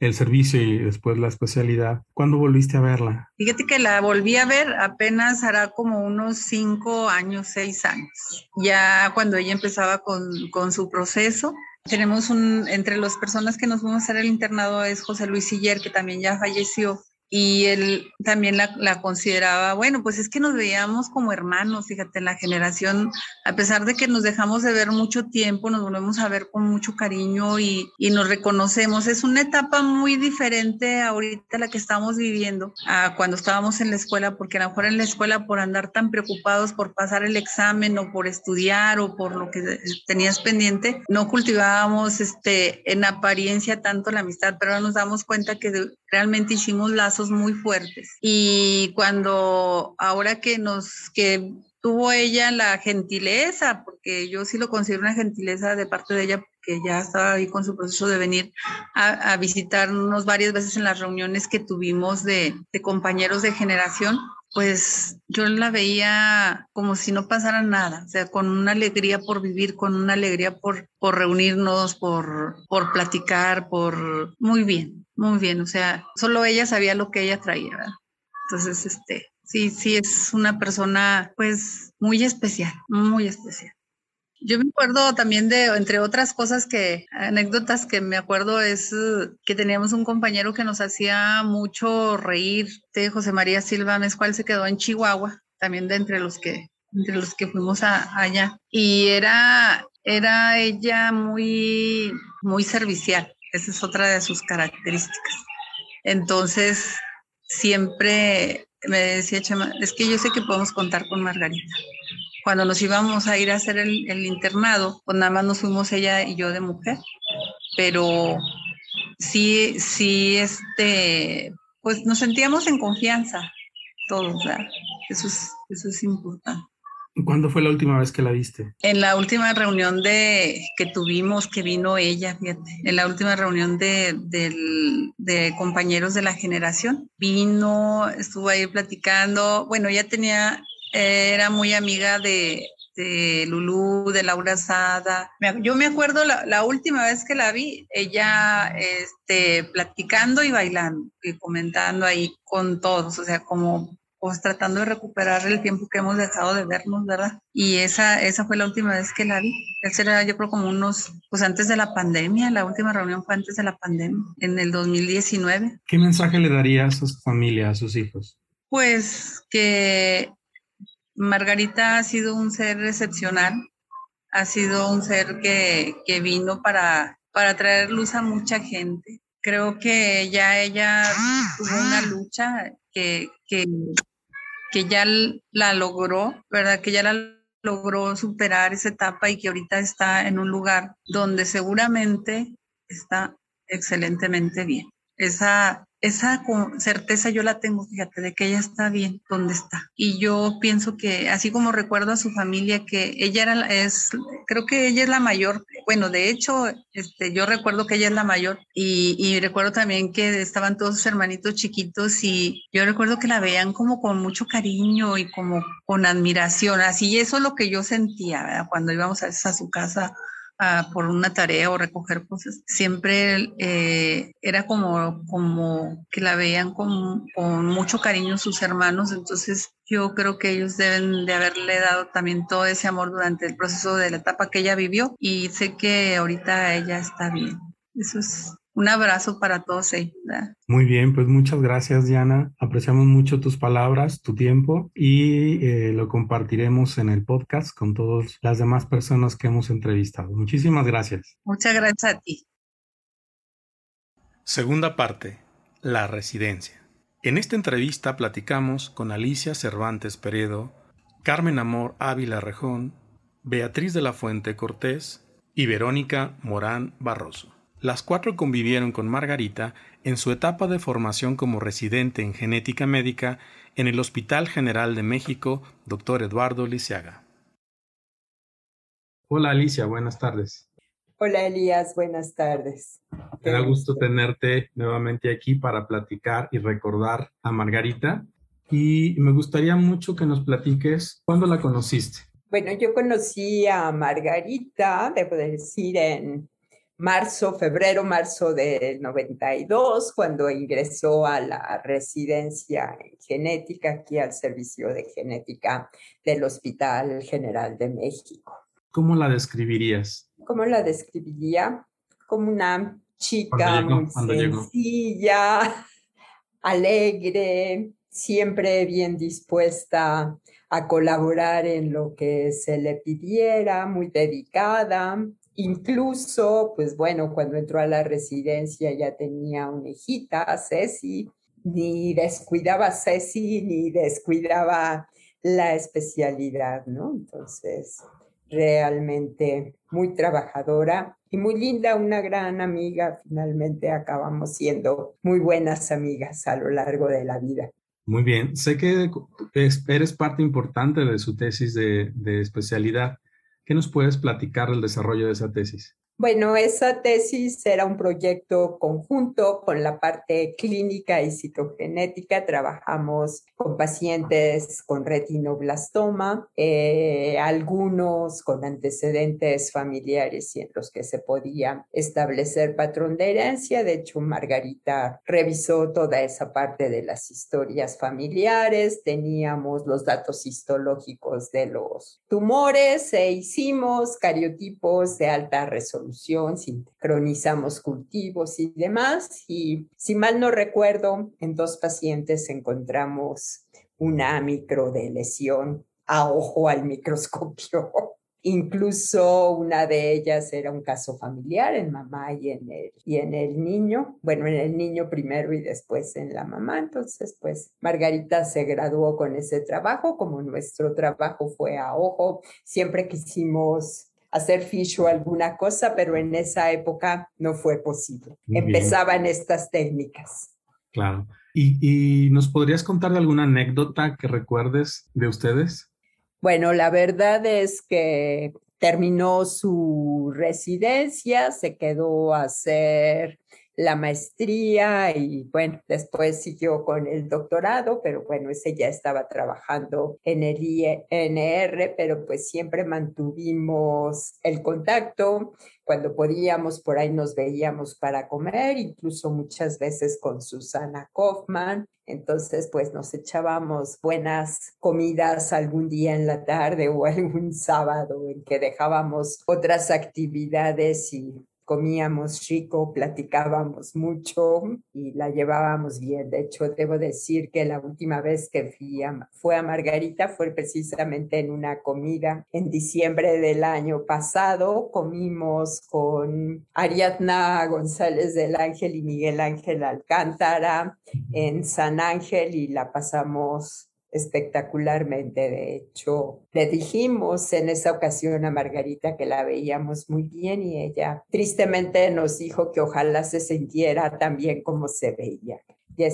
el servicio y después la especialidad, ¿cuándo volviste a verla? Fíjate que la volví a ver apenas hará como unos cinco años, seis años. Ya cuando ella empezaba con, con su proceso, tenemos un, entre las personas que nos vamos a hacer el internado es José Luis Siller, que también ya falleció y él también la, consideraba, bueno, pues es que nos veíamos como hermanos, fíjate, la generación, a pesar de que nos dejamos de ver mucho tiempo, nos volvemos a ver con mucho cariño y, y nos reconocemos. Es una etapa muy diferente ahorita la que estamos viviendo a cuando estábamos en la escuela, porque a lo mejor en la escuela por andar tan preocupados por pasar el examen o por estudiar o por lo que tenías pendiente, no cultivábamos este, en apariencia tanto la amistad, pero ahora nos damos cuenta que realmente hicimos lazos muy fuertes. Y cuando ahora que nos, que tuvo ella la gentileza, porque yo sí lo considero una gentileza de parte de ella, que ya estaba ahí con su proceso de venir a, visitarnos varias veces en las reuniones que tuvimos de, de, compañeros de generación, pues yo la veía como si no pasara nada, o sea, con una alegría por vivir, con una alegría por, por reunirnos, por, por platicar, por... Muy bien, muy bien, o sea, solo ella sabía lo que ella traía, ¿verdad? Entonces, este, sí, sí es una persona, pues, muy especial, muy especial. Yo me acuerdo también de, entre otras cosas que, anécdotas que me acuerdo es uh, que teníamos un compañero que nos hacía mucho reír, de José María Silva cual se quedó en Chihuahua, también de entre los que, entre los que fuimos allá. Y era, era ella muy, muy servicial. Esa es otra de sus características. Entonces, siempre me decía Chema, es que yo sé que podemos contar con Margarita. Cuando nos íbamos a ir a hacer el, internado, pues nada más nos fuimos ella y yo de mujer, pero sí, sí, este, pues nos sentíamos en confianza todos, ¿verdad? Eso es, eso es importante. ¿Cuándo fue la última vez que la viste? En la última reunión de que tuvimos, que vino ella, fíjate, en la última reunión de, de, compañeros de la generación. Vino, estuvo ahí platicando. Bueno, ella tenía, era muy amiga de, de Lulú, de Laura Sada. Yo me acuerdo la, la, última vez que la vi, ella este, platicando y bailando y comentando ahí con todos, o sea, como pues tratando de recuperar el tiempo que hemos dejado de vernos, ¿verdad? Y esa, esa fue la última vez que la vi. Esa era yo creo como unos, pues antes de la pandemia, la última reunión fue antes de la pandemia, en el 2019. ¿Qué mensaje le darías a su familia, a sus hijos? Pues que Margarita ha sido un ser excepcional, ha sido un ser que, que vino para, para traer luz a mucha gente. Creo que ya ella tuvo una lucha que, que que ya la logró, ¿verdad? Que ya la logró superar esa etapa y que ahorita está en un lugar donde seguramente está excelentemente bien. Esa esa certeza yo la tengo, fíjate, de que ella está bien donde está. Y yo pienso que, así como recuerdo a su familia, que ella era, es, creo que ella es la mayor. Bueno, de hecho, este, yo recuerdo que ella es la mayor y, recuerdo también que estaban todos sus hermanitos chiquitos y yo recuerdo que la veían como con mucho cariño y como con admiración. Así, eso es lo que yo sentía, ¿verdad? Cuando íbamos a su casa por una tarea o recoger cosas, siempre eh, era como, como que la veían con, con mucho cariño sus hermanos, entonces yo creo que ellos deben de haberle dado también todo ese amor durante el proceso de la etapa que ella vivió y sé que ahorita ella está bien. Eso es un abrazo para todos ellos. Muy bien, pues muchas gracias, Diana. Apreciamos mucho tus palabras, tu tiempo y eh, lo compartiremos en el podcast con todas las demás personas que hemos entrevistado. Muchísimas gracias. Muchas gracias a ti. Segunda parte, la residencia. En esta entrevista platicamos con Alicia Cervantes Peredo, Carmen Amor Ávila Rejón, Beatriz de la Fuente Cortés y Verónica Morán Barroso. Las cuatro convivieron con Margarita en su etapa de formación como residente en genética médica en el Hospital General de México, Dr. Eduardo Lisiaga. Hola Alicia, buenas tardes. Hola Elías, buenas tardes. Me da gusto tenerte nuevamente aquí para platicar y recordar a Margarita. Y me gustaría mucho que nos platiques cuándo la conociste. Bueno, yo conocí a Margarita, debo decir, en marzo, febrero, marzo del 92, cuando ingresó a la residencia en genética aquí al servicio de genética del Hospital General de México. ¿Cómo la describirías? ¿Cómo la describiría? Como una chica muy sencilla, alegre, siempre bien dispuesta a colaborar en lo que se le pidiera, muy dedicada, Incluso, pues bueno, cuando entró a la residencia ya tenía una hijita, Ceci, ni descuidaba a Ceci, ni descuidaba la especialidad, ¿no? Entonces, realmente muy trabajadora y muy linda, una gran amiga. Finalmente acabamos siendo muy buenas amigas a lo largo de la vida. Muy bien, sé que eres parte importante de su tesis de, de especialidad. ¿Qué nos puedes platicar del desarrollo de esa tesis? Bueno, esa tesis era un proyecto conjunto con la parte clínica y citogenética. Trabajamos con pacientes con retinoblastoma, eh, algunos con antecedentes familiares y en los que se podía establecer patrón de herencia. De hecho, Margarita revisó toda esa parte de las historias familiares. Teníamos los datos histológicos de los tumores e hicimos cariotipos de alta resolución sincronizamos cultivos y demás. Y si mal no recuerdo, en dos pacientes encontramos una microdeleción a ojo al microscopio. Incluso una de ellas era un caso familiar en mamá y en, el, y en el niño. Bueno, en el niño primero y después en la mamá. Entonces, pues Margarita se graduó con ese trabajo. Como nuestro trabajo fue a ojo, siempre quisimos hacer fish o alguna cosa, pero en esa época no fue posible. Empezaban estas técnicas. Claro. ¿Y, nos podrías contar alguna anécdota que recuerdes de ustedes? Bueno, la verdad es que terminó su residencia, se quedó a hacer la maestría y bueno, después siguió con el doctorado, pero bueno, ese ya estaba trabajando en el INR, pero pues siempre mantuvimos el contacto. Cuando podíamos, por ahí nos veíamos para comer, incluso muchas veces con Susana Kaufman. Entonces, pues nos echábamos buenas comidas algún día en la tarde o algún sábado en que dejábamos otras actividades y comíamos rico, platicábamos mucho y la llevábamos bien. De hecho, debo decir que la última vez que fui a, fue a Margarita fue precisamente en una comida en diciembre del año pasado. Comimos con Ariadna González del Ángel y Miguel Ángel Alcántara en San Ángel y la pasamos espectacularmente. De hecho, le dijimos en esa ocasión a Margarita que la veíamos muy bien y ella tristemente nos dijo que ojalá se sintiera tan bien como se veía. Y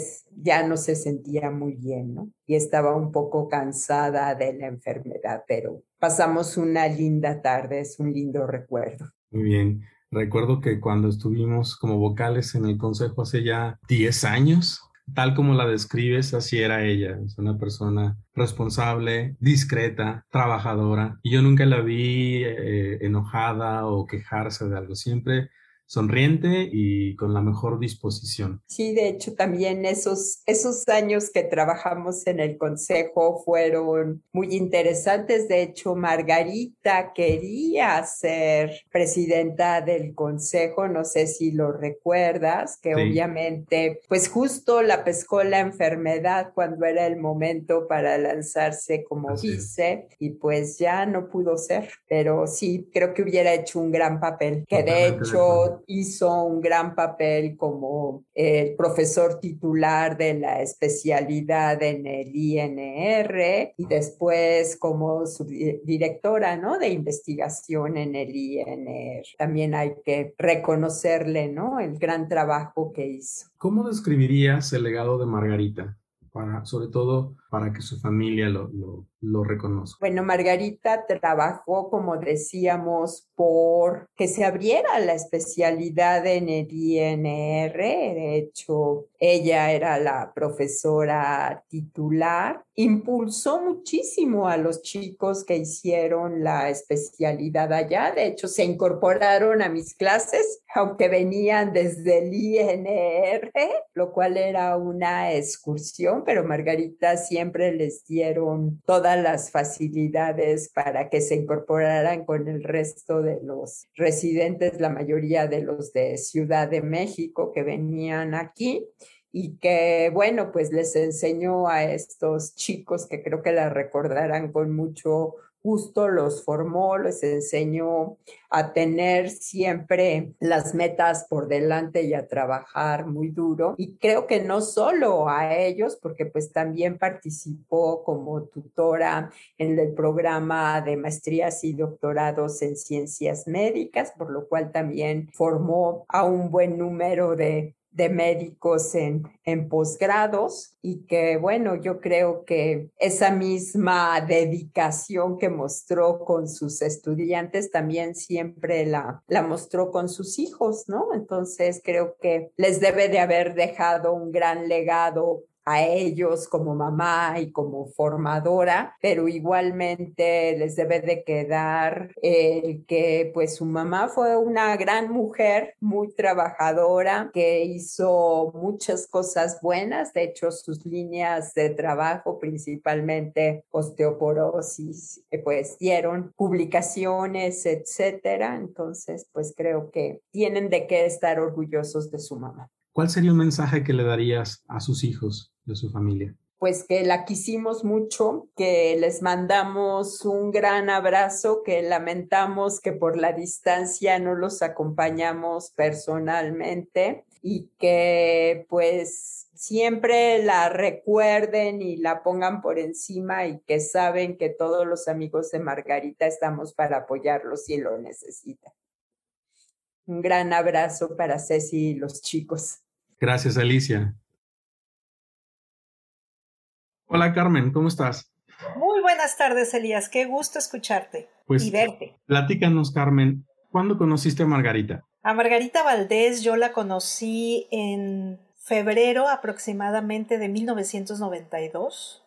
ya no se sentía muy bien, ¿no? Y estaba un poco cansada de la enfermedad, pero pasamos una linda tarde, es un lindo recuerdo. Muy bien. Recuerdo que cuando estuvimos como vocales en el consejo hace ya 10 años, tal como la describes, así era ella. Es una persona responsable, discreta, trabajadora. Y yo nunca la vi eh, enojada o quejarse de algo. Siempre sonriente y con la mejor disposición. Sí, de hecho también esos, esos años que trabajamos en el consejo fueron muy interesantes. De hecho, Margarita quería ser presidenta del consejo, no sé si lo recuerdas, que obviamente, pues justo la pescó la enfermedad cuando era el momento para lanzarse como vice y pues ya no pudo ser, pero sí, creo que hubiera hecho un gran papel, que de hecho hizo un gran papel como el profesor titular de la especialidad en el INR y después como su directora ¿no? de investigación en el INR. También hay que reconocerle ¿no? el gran trabajo que hizo. ¿Cómo describirías el legado de Margarita? Sobre todo para que su familia lo, reconozca? Bueno, Margarita trabajó, como decíamos, por que se abriera la especialidad en el INR. De hecho, ella era la profesora titular. Impulsó muchísimo a los chicos que hicieron la especialidad allá. De hecho, se incorporaron a mis clases, aunque venían desde el INR, lo cual era una excursión, pero Margarita siempre les dieron las facilidades para que se incorporaran con el resto de los residentes, la mayoría de los de Ciudad de México que venían aquí y que, bueno, pues les enseñó a estos chicos que creo que la recordarán con mucho justo los formó, les enseñó a tener siempre las metas por delante y a trabajar muy duro. Y creo que no solo a ellos, porque pues también participó como tutora en el programa de maestrías y doctorados en ciencias médicas, por lo cual también formó a un buen número de de médicos en, en posgrados y que bueno, yo creo que esa misma dedicación que mostró con sus estudiantes también siempre la, la mostró con sus hijos, ¿no? Entonces creo que les debe de haber dejado un gran legado a ellos como mamá y como formadora, pero igualmente les debe de quedar el que pues su mamá fue una gran mujer, muy trabajadora, que hizo muchas cosas buenas, de hecho sus líneas de trabajo, principalmente osteoporosis, eh, pues dieron publicaciones, etcétera, entonces pues creo que tienen de qué estar orgullosos de su mamá. ¿Cuál sería un mensaje que le darías a sus hijos de su familia? Pues que la quisimos mucho, que les mandamos un gran abrazo, que lamentamos que por la distancia no los acompañamos personalmente y que pues siempre la recuerden y la pongan por encima y que saben que todos los amigos de Margarita estamos para apoyarlos si lo necesitan. Un gran abrazo para Ceci y los chicos. Gracias, Alicia. Hola, Carmen, ¿cómo estás? Muy buenas tardes, Elías. Qué gusto escucharte pues, y verte. Platícanos, Carmen, ¿cuándo conociste a Margarita? A Margarita Valdés yo la conocí en febrero aproximadamente de 1992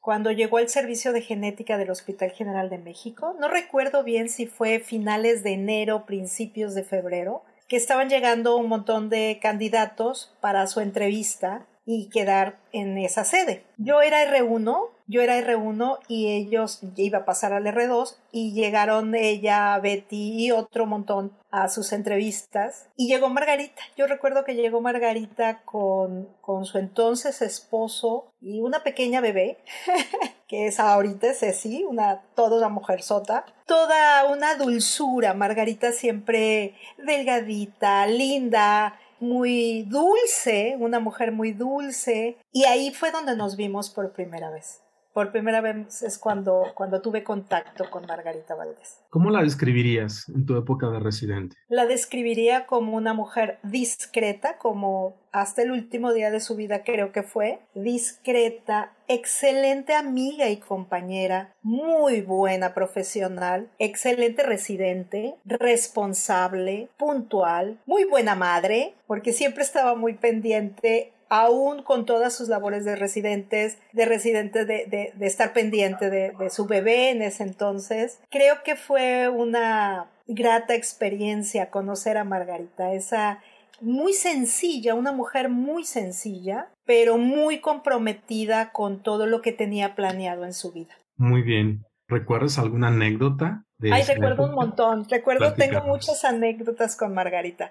cuando llegó al servicio de genética del Hospital General de México. No recuerdo bien si fue finales de enero, principios de febrero, que estaban llegando un montón de candidatos para su entrevista y quedar en esa sede. Yo era R1, yo era R1 y ellos iba a pasar al R2 y llegaron ella, Betty y otro montón a sus entrevistas y llegó Margarita. Yo recuerdo que llegó Margarita con, con su entonces esposo y una pequeña bebé, que es ahorita Ceci, una, toda una mujer sota, toda una dulzura. Margarita siempre delgadita, linda, muy dulce, una mujer muy dulce, y ahí fue donde nos vimos por primera vez. Por primera vez es cuando, cuando tuve contacto con Margarita Valdés. ¿Cómo la describirías en tu época de residente? La describiría como una mujer discreta, como hasta el último día de su vida creo que fue, discreta, excelente amiga y compañera, muy buena profesional, excelente residente, responsable, puntual, muy buena madre, porque siempre estaba muy pendiente aún con todas sus labores de residentes, de residentes de, estar pendiente de, de su bebé en ese entonces, creo que fue una grata experiencia conocer a Margarita, esa muy sencilla, una mujer muy sencilla, pero muy comprometida con todo lo que tenía planeado en su vida. Muy bien. ¿Recuerdas alguna anécdota? De Ay, recuerdo un montón. Recuerdo, tengo muchas anécdotas con Margarita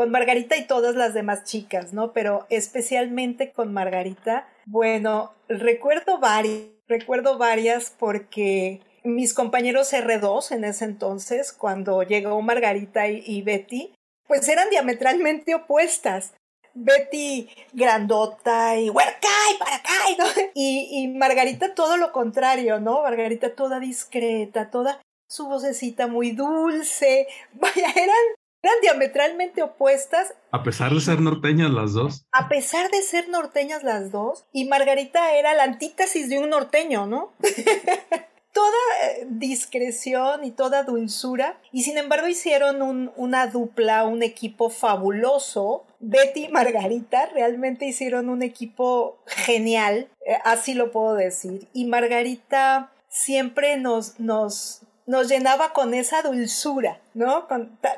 con Margarita y todas las demás chicas, ¿no? Pero especialmente con Margarita, bueno, recuerdo varias, recuerdo varias porque mis compañeros R2 en ese entonces, cuando llegó Margarita y, Betty, pues eran diametralmente opuestas. Betty grandota y huercay para acá y, y Margarita todo lo contrario, ¿no? Margarita toda discreta, toda su vocecita muy dulce. Vaya, eran, eran diametralmente opuestas. A pesar de ser norteñas las dos. A pesar de ser norteñas las dos. Y Margarita era la antítesis de un norteño, ¿no? toda eh, discreción y toda dulzura y sin embargo hicieron un, una dupla, un equipo fabuloso. Betty y Margarita realmente hicieron un equipo genial, eh, así lo puedo decir. Y Margarita siempre nos, nos, nos llenaba con esa dulzura, ¿no?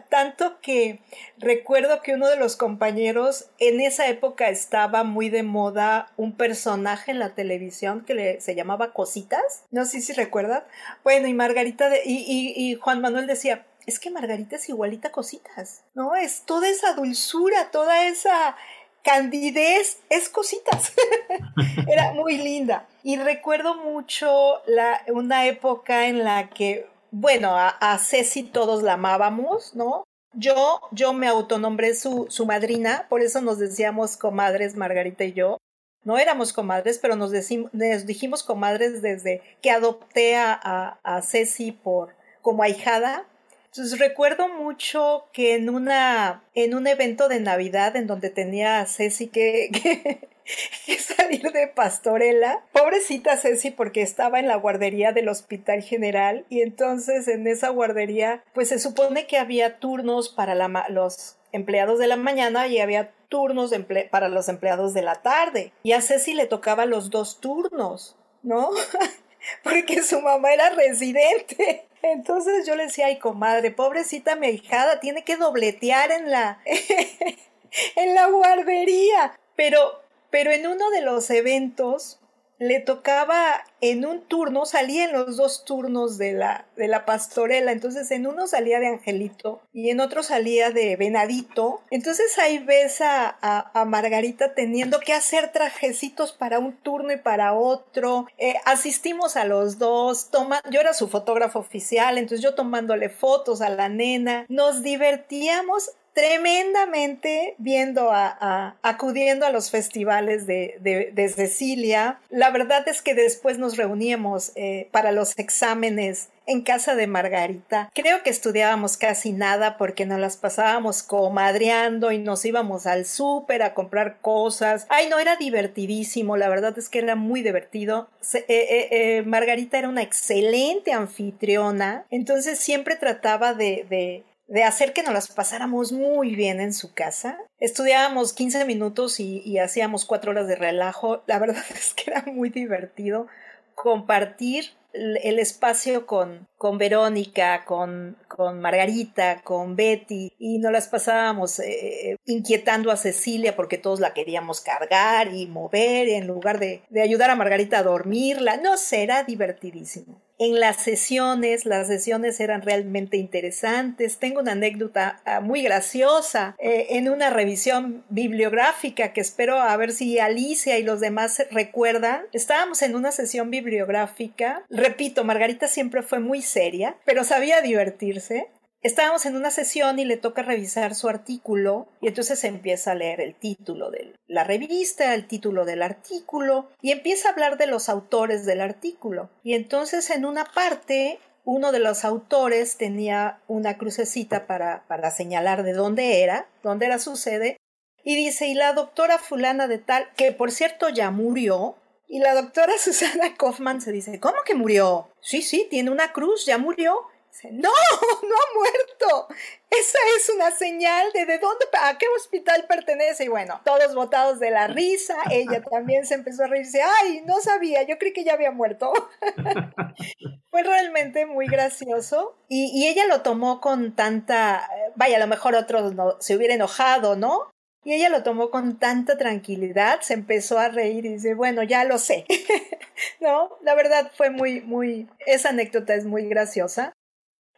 Tanto que recuerdo que uno de los compañeros en esa época estaba muy de moda un personaje en la televisión que se llamaba Cositas, no sé si recuerdan. Bueno, y Margarita y, y, Juan Manuel decía, es que Margarita es igualita a Cositas, ¿no? Es toda esa dulzura, toda esa candidez es cositas. Era muy linda. Y recuerdo mucho la, una época en la que bueno, a, Ceci todos la amábamos, ¿no? Yo, yo me autonombré su, su madrina, por eso nos decíamos comadres, Margarita y yo. No éramos comadres, pero nos, nos dijimos comadres desde que adopté a, a, a Ceci por, como ahijada. Entonces recuerdo mucho que en una en un evento de Navidad en donde tenía a Ceci que salir de pastorela. Pobrecita Ceci porque estaba en la guardería del Hospital General y entonces en esa guardería pues se supone que había turnos para los empleados de la mañana y había turnos para los empleados de la tarde. Y a Ceci le tocaba los dos turnos, ¿no? porque su mamá era residente. Entonces yo le decía, ay comadre, pobrecita mi hijada, tiene que dobletear en la en la guardería. Pero pero en uno de los eventos le tocaba en un turno, salía en los dos turnos de la, de la pastorela, entonces en uno salía de Angelito y en otro salía de Venadito, entonces ahí ves a, a, Margarita teniendo que hacer trajecitos para un turno y para otro, eh, asistimos a los dos, toma, yo era su fotógrafo oficial, entonces yo tomándole fotos a la nena, nos divertíamos tremendamente viendo a, acudiendo a los festivales de, de, Cecilia. La verdad es que después nos reuníamos eh, para los exámenes en casa de Margarita. Creo que estudiábamos casi nada porque nos las pasábamos comadreando y nos íbamos al súper a comprar cosas. Ay, no, era divertidísimo, la verdad es que era muy divertido. Eh, eh, Margarita era una excelente anfitriona, entonces siempre trataba de de hacer que nos las pasáramos muy bien en su casa. Estudiábamos 15 minutos y, hacíamos cuatro horas de relajo. La verdad es que era muy divertido compartir el espacio con, con Verónica, con, con Margarita, con Betty, y nos las pasábamos eh, inquietando a Cecilia porque todos la queríamos cargar y mover en lugar de, de ayudar a Margarita a dormirla. No sé, era divertidísimo en las sesiones, las sesiones eran realmente interesantes. Tengo una anécdota ah, muy graciosa eh, en una revisión bibliográfica que espero a ver si Alicia y los demás recuerdan. Estábamos en una sesión bibliográfica. Repito, Margarita siempre fue muy seria, pero sabía divertirse estábamos en una sesión y le toca revisar su artículo y entonces empieza a leer el título de la revista, el título del artículo y empieza a hablar de los autores del artículo. Y entonces en una parte uno de los autores tenía una crucecita para, para señalar de dónde era, dónde era su sede, y dice, y la doctora fulana de tal, que por cierto ya murió, y la doctora Susana Kaufman se dice, ¿cómo que murió? Sí, sí, tiene una cruz, ya murió no, no ha muerto. Esa es una señal de de dónde, a qué hospital pertenece. Y bueno, todos botados de la risa. Ella también se empezó a reírse. Ay, no sabía, yo creí que ya había muerto. Fue realmente muy gracioso. Y, ella lo tomó con tanta, vaya, a lo mejor otros no, se hubiera enojado, ¿no? Y ella lo tomó con tanta tranquilidad, se empezó a reír y dice, bueno, ya lo sé. no, la verdad fue muy, muy, esa anécdota es muy graciosa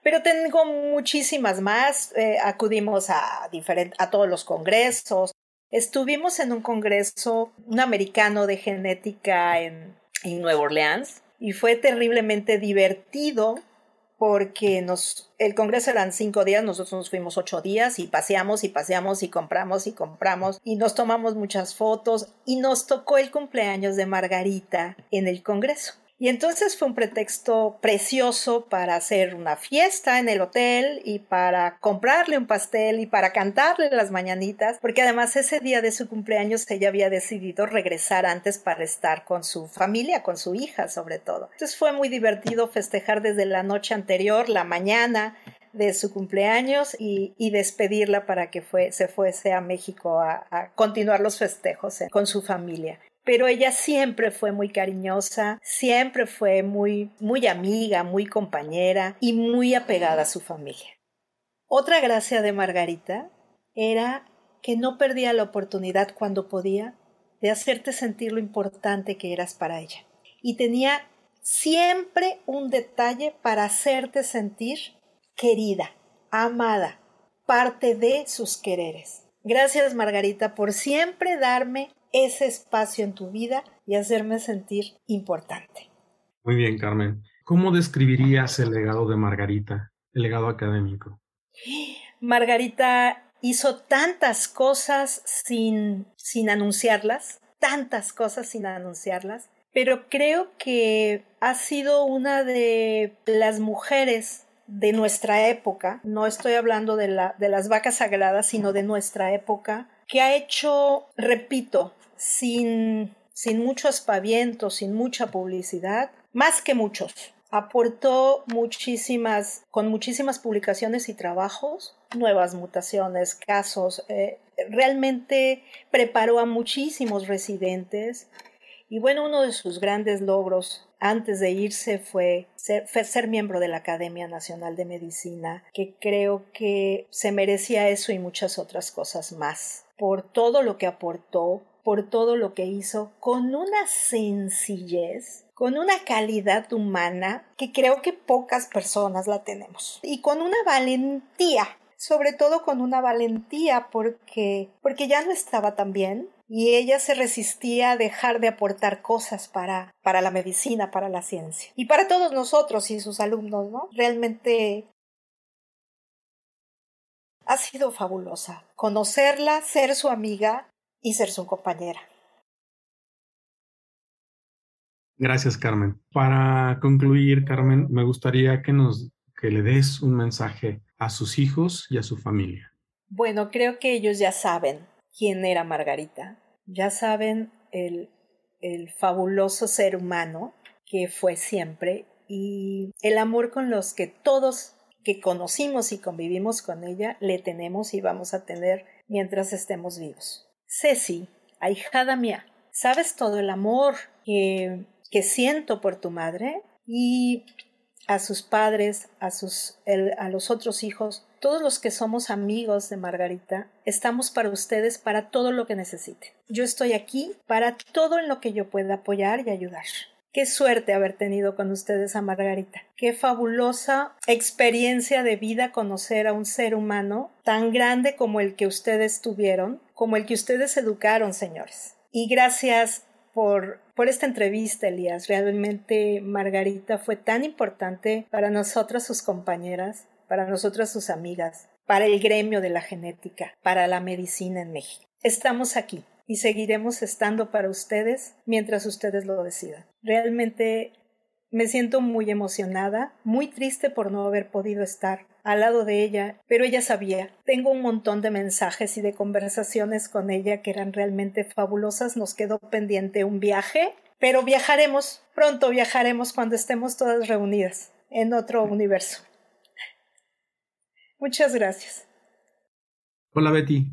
pero tengo muchísimas más. Eh, acudimos a, a todos los congresos. Estuvimos en un congreso, un americano de genética en, en Nueva Orleans, y fue terriblemente divertido porque nos, el Congreso eran cinco días, nosotros nos fuimos ocho días y paseamos y paseamos y compramos y compramos y nos tomamos muchas fotos y nos tocó el cumpleaños de Margarita en el Congreso. Y entonces fue un pretexto precioso para hacer una fiesta en el hotel y para comprarle un pastel y para cantarle las mañanitas, porque además ese día de su cumpleaños ella había decidido regresar antes para estar con su familia, con su hija sobre todo. Entonces fue muy divertido festejar desde la noche anterior, la mañana, de su cumpleaños y, despedirla para que se fuese a México a continuar los festejos con su familia pero ella siempre fue muy cariñosa, siempre fue muy, muy amiga, muy compañera y muy apegada a su familia. Otra gracia de Margarita era que no perdía la oportunidad cuando podía de hacerte sentir lo importante que eras para ella. Y tenía siempre un detalle para hacerte sentir querida, amada, parte de sus quereres. Gracias Margarita por siempre darme ese espacio en tu vida y hacerme sentir importante. Muy bien, Carmen. ¿Cómo describirías el legado de Margarita, el legado académico? Margarita hizo tantas cosas sin, sin anunciarlas, tantas cosas sin anunciarlas, pero creo que ha sido una de las mujeres de nuestra época, no estoy hablando de, la, de las vacas sagradas, sino de nuestra época, que ha hecho, repito, sin, sin mucho aspaviento, sin mucha publicidad, más que muchos. Aportó muchísimas, con muchísimas publicaciones y trabajos, nuevas mutaciones, casos, eh, realmente preparó a muchísimos residentes. Y bueno, uno de sus grandes logros antes de irse fue fue ser, miembro de la Academia Nacional de Medicina, que creo que se merecía eso y muchas otras cosas más, por todo lo que aportó, por todo lo que hizo con una sencillez, con una calidad humana que creo que pocas personas la tenemos y con una valentía, sobre todo con una valentía porque porque ya no estaba tan bien y ella se resistía a dejar de aportar cosas para, para la medicina, para la ciencia. Y para todos nosotros y sus alumnos, ¿no? Realmente ha sido fabulosa. Conocerla, ser su amiga y ser su compañera. Gracias, Carmen. Para concluir, Carmen, me gustaría que nos que le des un mensaje a sus hijos y a su familia. Bueno, creo que ellos ya saben quién era Margarita, ya saben el, el fabuloso ser humano que fue siempre y el amor con los que todos que conocimos y convivimos con ella le tenemos y vamos a tener mientras estemos vivos. Ceci, ahijada mía, sabes todo el amor que, que siento por tu madre y a sus padres, a, sus, a los otros hijos, todos los que somos amigos de Margarita, estamos para ustedes para todo lo que necesiten. Yo estoy aquí para todo en lo que yo pueda apoyar y ayudar. Qué suerte haber tenido con ustedes a Margarita. Qué fabulosa experiencia de vida conocer a un ser humano tan grande como el que ustedes tuvieron, como el que ustedes educaron, señores. Y gracias por, por esta entrevista, Elías. Realmente Margarita fue tan importante para nosotras, sus compañeras, para nosotras, sus amigas, para el gremio de la genética, para la medicina en México. Estamos aquí y seguiremos estando para ustedes mientras ustedes lo decidan. Realmente me siento muy emocionada, muy triste por no haber podido estar al lado de ella, pero ella sabía. Tengo un montón de mensajes y de conversaciones con ella que eran realmente fabulosas. Nos quedó pendiente un viaje, pero viajaremos, pronto viajaremos cuando estemos todas reunidas en otro universo. Muchas gracias. Hola Betty.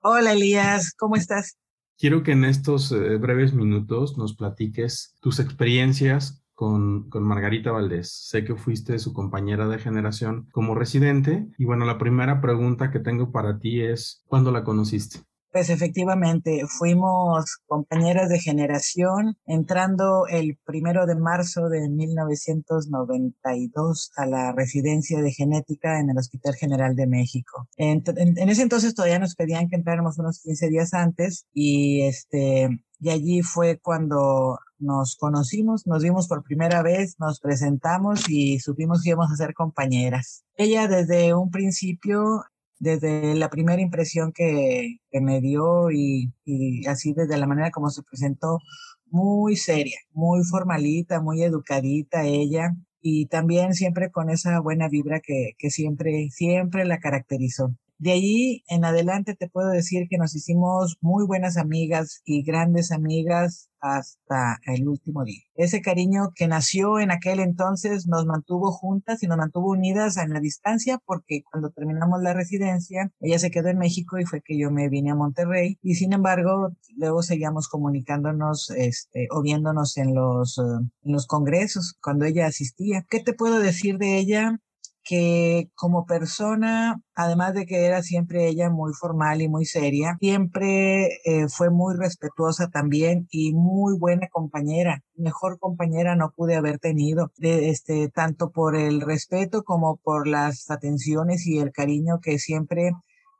Hola Elías, ¿cómo estás? Quiero que en estos eh, breves minutos nos platiques tus experiencias con, con, Margarita Valdés. Sé que fuiste su compañera de generación como residente y bueno, la primera pregunta que tengo para ti es, ¿cuándo la conociste? Pues efectivamente, fuimos compañeras de generación entrando el primero de marzo de 1992 a la residencia de genética en el Hospital General de México. En, en, ese entonces todavía nos pedían que entráramos unos 15 días antes y este, y allí fue cuando nos conocimos, nos vimos por primera vez, nos presentamos y supimos que íbamos a ser compañeras. Ella desde un principio desde la primera impresión que, me dio y, y, así desde la manera como se presentó, muy seria, muy formalita, muy educadita ella y también siempre con esa buena vibra que, que siempre, siempre la caracterizó. De allí en adelante te puedo decir que nos hicimos muy buenas amigas y grandes amigas hasta el último día. Ese cariño que nació en aquel entonces nos mantuvo juntas y nos mantuvo unidas en la distancia porque cuando terminamos la residencia, ella se quedó en México y fue que yo me vine a Monterrey y sin embargo luego seguíamos comunicándonos este, o viéndonos en los, en los congresos cuando ella asistía. ¿Qué te puedo decir de ella? Que como persona, además de que era siempre ella muy formal y muy seria, siempre eh, fue muy respetuosa también y muy buena compañera. Mejor compañera no pude haber tenido, de, este, tanto por el respeto como por las atenciones y el cariño que siempre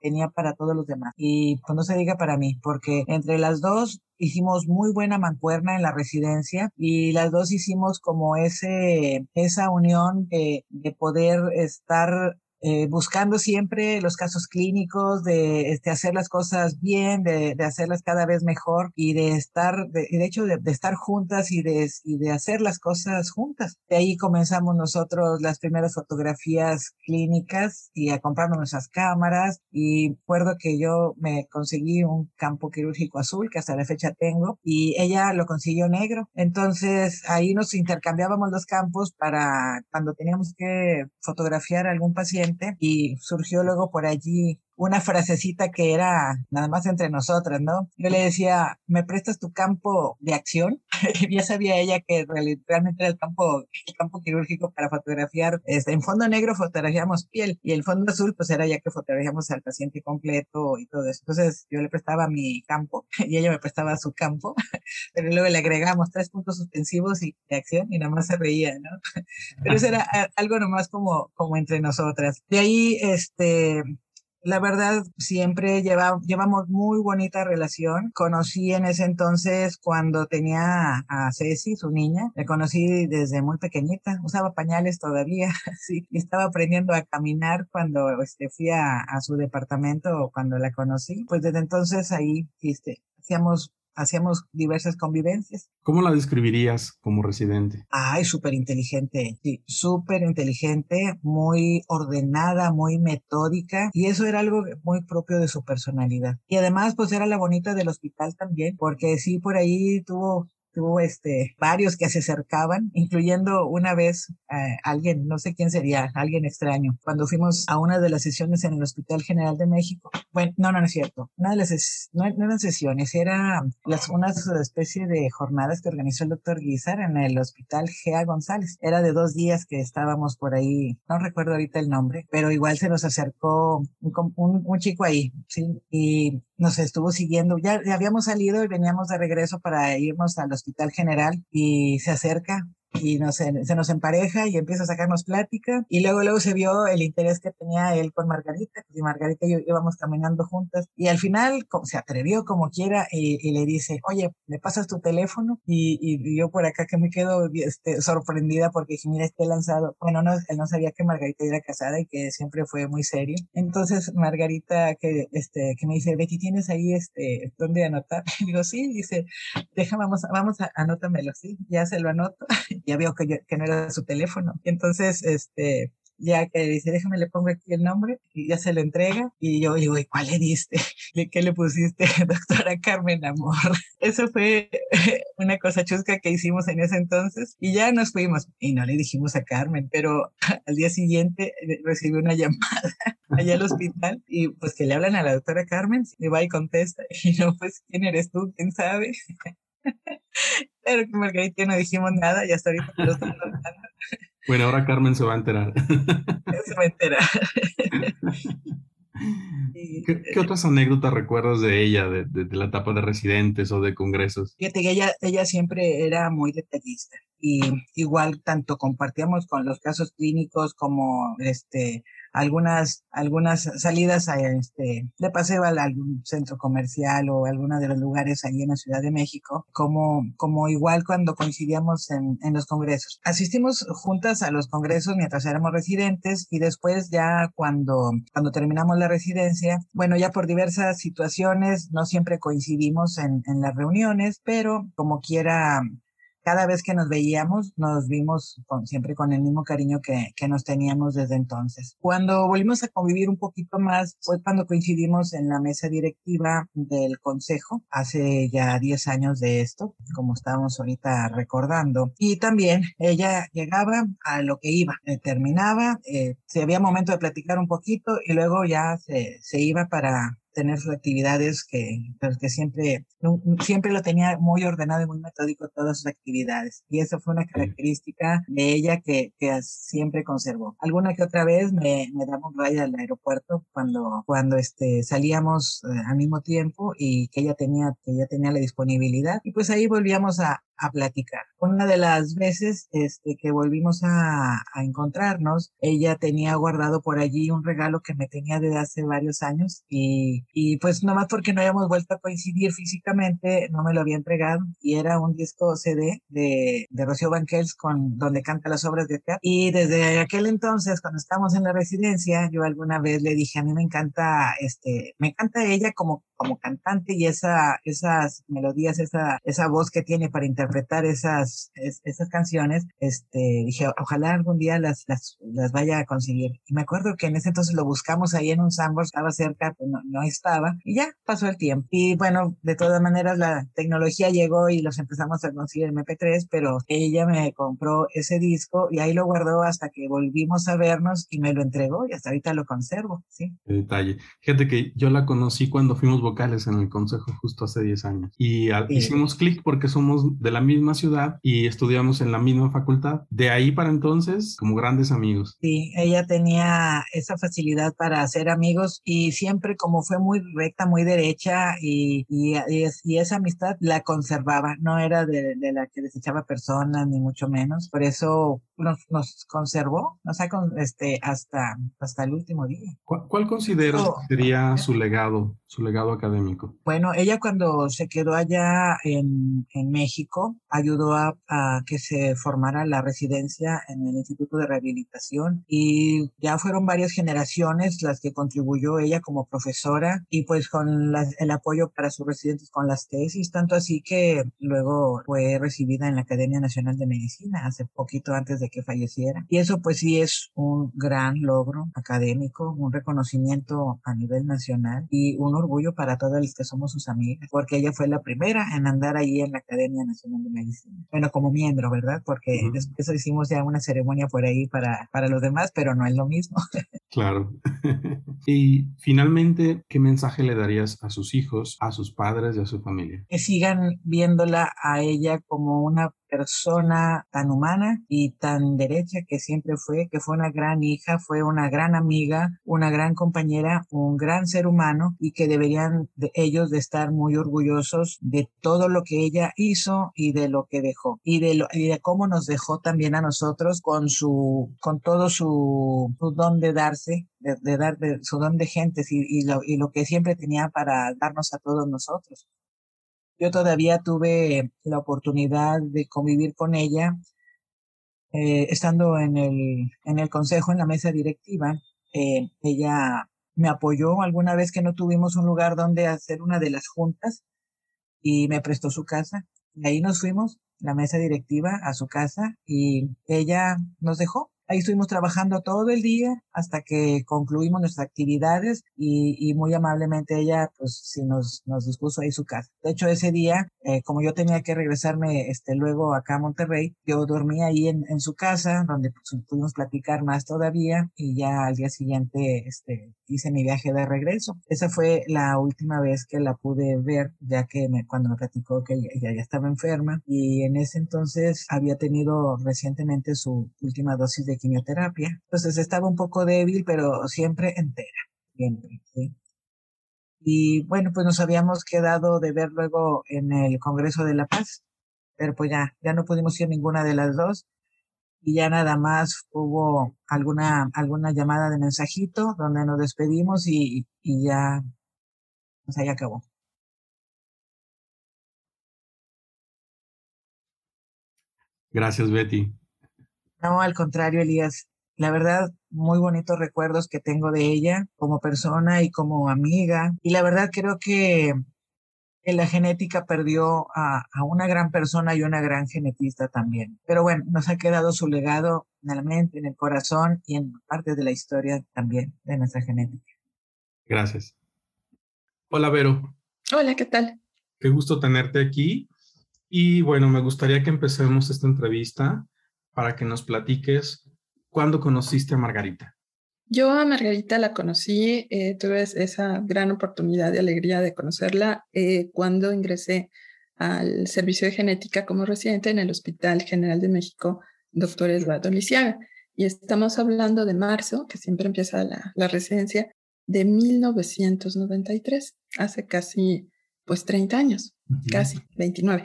tenía para todos los demás. Y pues no se diga para mí, porque entre las dos hicimos muy buena mancuerna en la residencia y las dos hicimos como ese, esa unión de, de poder estar eh, buscando siempre los casos clínicos, de este, hacer las cosas bien, de, de, hacerlas cada vez mejor y de estar, de, de hecho, de, de, estar juntas y de, y de hacer las cosas juntas. De ahí comenzamos nosotros las primeras fotografías clínicas y a comprarnos nuestras cámaras y recuerdo que yo me conseguí un campo quirúrgico azul que hasta la fecha tengo y ella lo consiguió negro. Entonces ahí nos intercambiábamos los campos para cuando teníamos que fotografiar a algún paciente y surgió luego por allí una frasecita que era nada más entre nosotras, ¿no? Yo le decía, ¿me prestas tu campo de acción? ya sabía ella que realmente era el campo, el campo quirúrgico para fotografiar. Este, en fondo negro fotografiamos piel y el fondo azul pues era ya que fotografiamos al paciente completo y todo eso. Entonces yo le prestaba mi campo y ella me prestaba su campo, pero luego le agregamos tres puntos suspensivos y de acción y nada más se reía, ¿no? Pero eso era algo nomás como, como entre nosotras. De ahí, este, la verdad, siempre lleva, llevamos muy bonita relación. Conocí en ese entonces cuando tenía a Ceci, su niña. La conocí desde muy pequeñita. Usaba pañales todavía, sí. Estaba aprendiendo a caminar cuando este, fui a, a su departamento o cuando la conocí. Pues desde entonces ahí, este, hacíamos hacíamos diversas convivencias. ¿Cómo la describirías como residente? Ay, súper inteligente, sí, súper inteligente, muy ordenada, muy metódica, y eso era algo muy propio de su personalidad. Y además, pues era la bonita del hospital también, porque sí, por ahí tuvo tuvo este, varios que se acercaban, incluyendo una vez eh, alguien, no sé quién sería, alguien extraño, cuando fuimos a una de las sesiones en el Hospital General de México. Bueno, no, no, no es cierto. Una de las, no, no eran sesiones, era las, una especie de jornadas que organizó el doctor Guizar en el Hospital Gea González. Era de dos días que estábamos por ahí, no recuerdo ahorita el nombre, pero igual se nos acercó un, un, un chico ahí, ¿sí? Y nos estuvo siguiendo. Ya, ya, habíamos salido y veníamos de regreso para irnos al Hospital General y se acerca y nos, se nos empareja y empieza a sacarnos plática. Y luego luego se vio el interés que tenía él con Margarita y Margarita y yo íbamos caminando juntas. Y al final se atrevió como quiera y, y le dice oye me pasas tu teléfono y, y, yo por acá que me quedo este, sorprendida porque dije mira este lanzado bueno no él no sabía que Margarita era casada y que siempre fue muy serio. Entonces Margarita que este que me dice Betty tienes ahí este dónde anotar y digo sí dice deja vamos vamos a anótamelo sí ya se lo anoto ya veo que, yo, que no era su teléfono. Entonces, este, ya que dice, déjame le pongo aquí el nombre y ya se lo entrega. Y yo digo, ¿y cuál le diste? ¿Qué le pusiste, doctora Carmen Amor? Eso fue una cosa chusca que hicimos en ese entonces y ya nos fuimos. Y no le dijimos a Carmen, pero al día siguiente eh, recibí una llamada allá al hospital y pues que le hablan a la doctora Carmen y va y contesta. Y no, pues, ¿quién eres tú? ¿Quién sabe? Pero que Margarita no dijimos nada y hasta ahorita lo estoy contando. Bueno, ahora Carmen se va a enterar. Se va a enterar. ¿Qué, ¿Qué, otras anécdotas recuerdas de ella, de, de, de, la etapa de residentes o de congresos? Fíjate que ella, ella siempre era muy detallista y igual tanto compartíamos con los casos clínicos como este, algunas, algunas salidas a este, de paseo a algún centro comercial o alguno de los lugares ahí en la Ciudad de México, como, como igual cuando coincidíamos en, en los congresos. Asistimos juntas a los congresos mientras éramos residentes y después ya cuando, cuando terminamos la residencia, bueno, ya por diversas situaciones no siempre coincidimos en, en las reuniones, pero como quiera cada vez que nos veíamos, nos vimos con, siempre con el mismo cariño que, que, nos teníamos desde entonces. Cuando volvimos a convivir un poquito más fue cuando coincidimos en la mesa directiva del consejo, hace ya 10 años de esto, como estábamos ahorita recordando. Y también ella llegaba a lo que iba, eh, terminaba, eh, había momento de platicar un poquito y luego ya se, se iba para tener sus actividades que, que siempre, siempre lo tenía muy ordenado y muy metódico todas sus actividades. Y eso fue una característica de ella que, que siempre conservó. Alguna que otra vez me, me daba un rayo al aeropuerto cuando, cuando este, salíamos eh, al mismo tiempo y que ella tenía, que ella tenía la disponibilidad. Y pues ahí volvíamos a, a platicar. Una de las veces este, que volvimos a, encontrarnos, ella tenía guardado por allí un regalo que me tenía desde hace varios años y, y pues nomás porque no habíamos vuelto a coincidir físicamente, no me lo había entregado y era un disco CD de, de Rocío Banquels con donde canta las obras de teatro. Y desde aquel entonces, cuando estábamos en la residencia, yo alguna vez le dije, a mí me encanta, este, me encanta ella como, como cantante y esa, esas melodías, esa, esa voz que tiene para interpretar esas, esas canciones, este, dije, ojalá algún día las, las, las vaya a conseguir. Y me acuerdo que en ese entonces lo buscamos ahí en un sandbox, estaba cerca, pues no, no estaba, y ya pasó el tiempo. Y bueno, de todas maneras la tecnología llegó y los empezamos a conseguir en MP3, pero ella me compró ese disco y ahí lo guardó hasta que volvimos a vernos y me lo entregó y hasta ahorita lo conservo, sí. Detalle. Fíjate que yo la conocí cuando fuimos vocales en el consejo justo hace 10 años y al, sí. hicimos clic porque somos de la misma ciudad y estudiamos en la misma facultad. De ahí para entonces, como grandes amigos. Sí, ella tenía esa facilidad para hacer amigos y siempre como fue muy recta, muy derecha y, y, y esa amistad la conservaba, no era de, de, la que desechaba personas ni mucho menos. Por eso nos, nos conservó, nos ha con, este, hasta, hasta el último día. ¿Cuál, cuál consideras oh, que sería su legado, su legado académico? Bueno, ella cuando se quedó allá en, en México, ayudó a, a, que se formara la residencia en el Instituto de Rehabilitación y ya fueron varias generaciones las que contribuyó ella como profesora y pues con el apoyo para sus residentes con las tesis, tanto así que luego fue recibida en la Academia Nacional de Medicina hace poquito antes de que falleciera. Y eso pues sí es un gran logro académico, un reconocimiento a nivel nacional y un orgullo para todos los que somos sus amigas, porque ella fue la primera en andar ahí en la Academia Nacional de Medicina. Bueno, como miembro, ¿verdad? Porque uh -huh. después hicimos ya una ceremonia por ahí para, para los demás, pero no es lo mismo. claro. y finalmente, ¿qué mensaje le darías a sus hijos, a sus padres y a su familia? Que sigan viéndola a ella como una persona tan humana y tan derecha que siempre fue, que fue una gran hija, fue una gran amiga, una gran compañera, un gran ser humano y que deberían de ellos de estar muy orgullosos de todo lo que ella hizo y de lo que dejó y de, lo, y de cómo nos dejó también a nosotros con su, con todo su, su don de darse, de, dar de, su don de gentes y, y, lo, y lo que siempre tenía para darnos a todos nosotros. Yo todavía tuve la oportunidad de convivir con ella, eh, estando en el, en el consejo, en la mesa directiva. Eh, ella me apoyó alguna vez que no tuvimos un lugar donde hacer una de las juntas y me prestó su casa. Y ahí nos fuimos, la mesa directiva, a su casa y ella nos dejó Ahí estuvimos trabajando todo el día hasta que concluimos nuestras actividades y, y muy amablemente ella, pues, sí nos, nos dispuso ahí su casa. De hecho, ese día, eh, como yo tenía que regresarme, este, luego acá a Monterrey, yo dormí ahí en, su casa, donde pues, pudimos platicar más todavía y ya al día siguiente, este, hice mi viaje de regreso. Esa fue la última vez que la pude ver, ya que cuando me platicó que ella ya estaba enferma y en ese entonces había tenido recientemente su última dosis de quimioterapia. Entonces estaba un poco débil, pero siempre entera, siempre, ¿sí? Y bueno, pues nos habíamos quedado de ver luego en el Congreso de la Paz, pero pues ya, ya no pudimos ir ninguna de las dos. y ya nada más hubo alguna, alguna llamada de mensajito donde nos despedimos y, y ya, pues ahí acabó. Gracias, Betty. No, al contrario, Elías. La verdad, muy bonitos recuerdos que tengo de ella como persona y como amiga. Y la verdad creo que en la genética perdió a, una gran persona y una gran genetista también. Pero bueno, nos ha quedado su legado en la mente, en el corazón y en parte de la historia también de nuestra genética. Gracias. Hola, Vero. Hola, ¿qué tal? Qué gusto tenerte aquí. Y bueno, me gustaría que empecemos esta entrevista para que nos platiques cuándo conociste a Margarita. Yo a Margarita la conocí, eh, tuve esa gran oportunidad de alegría de conocerla eh, cuando ingresé al servicio de genética como residente en el Hospital General de México, doctor Eduardo Lisiaga. Y estamos hablando de marzo, que siempre empieza la, la residencia, de 1993, hace casi pues 30 años, casi 29.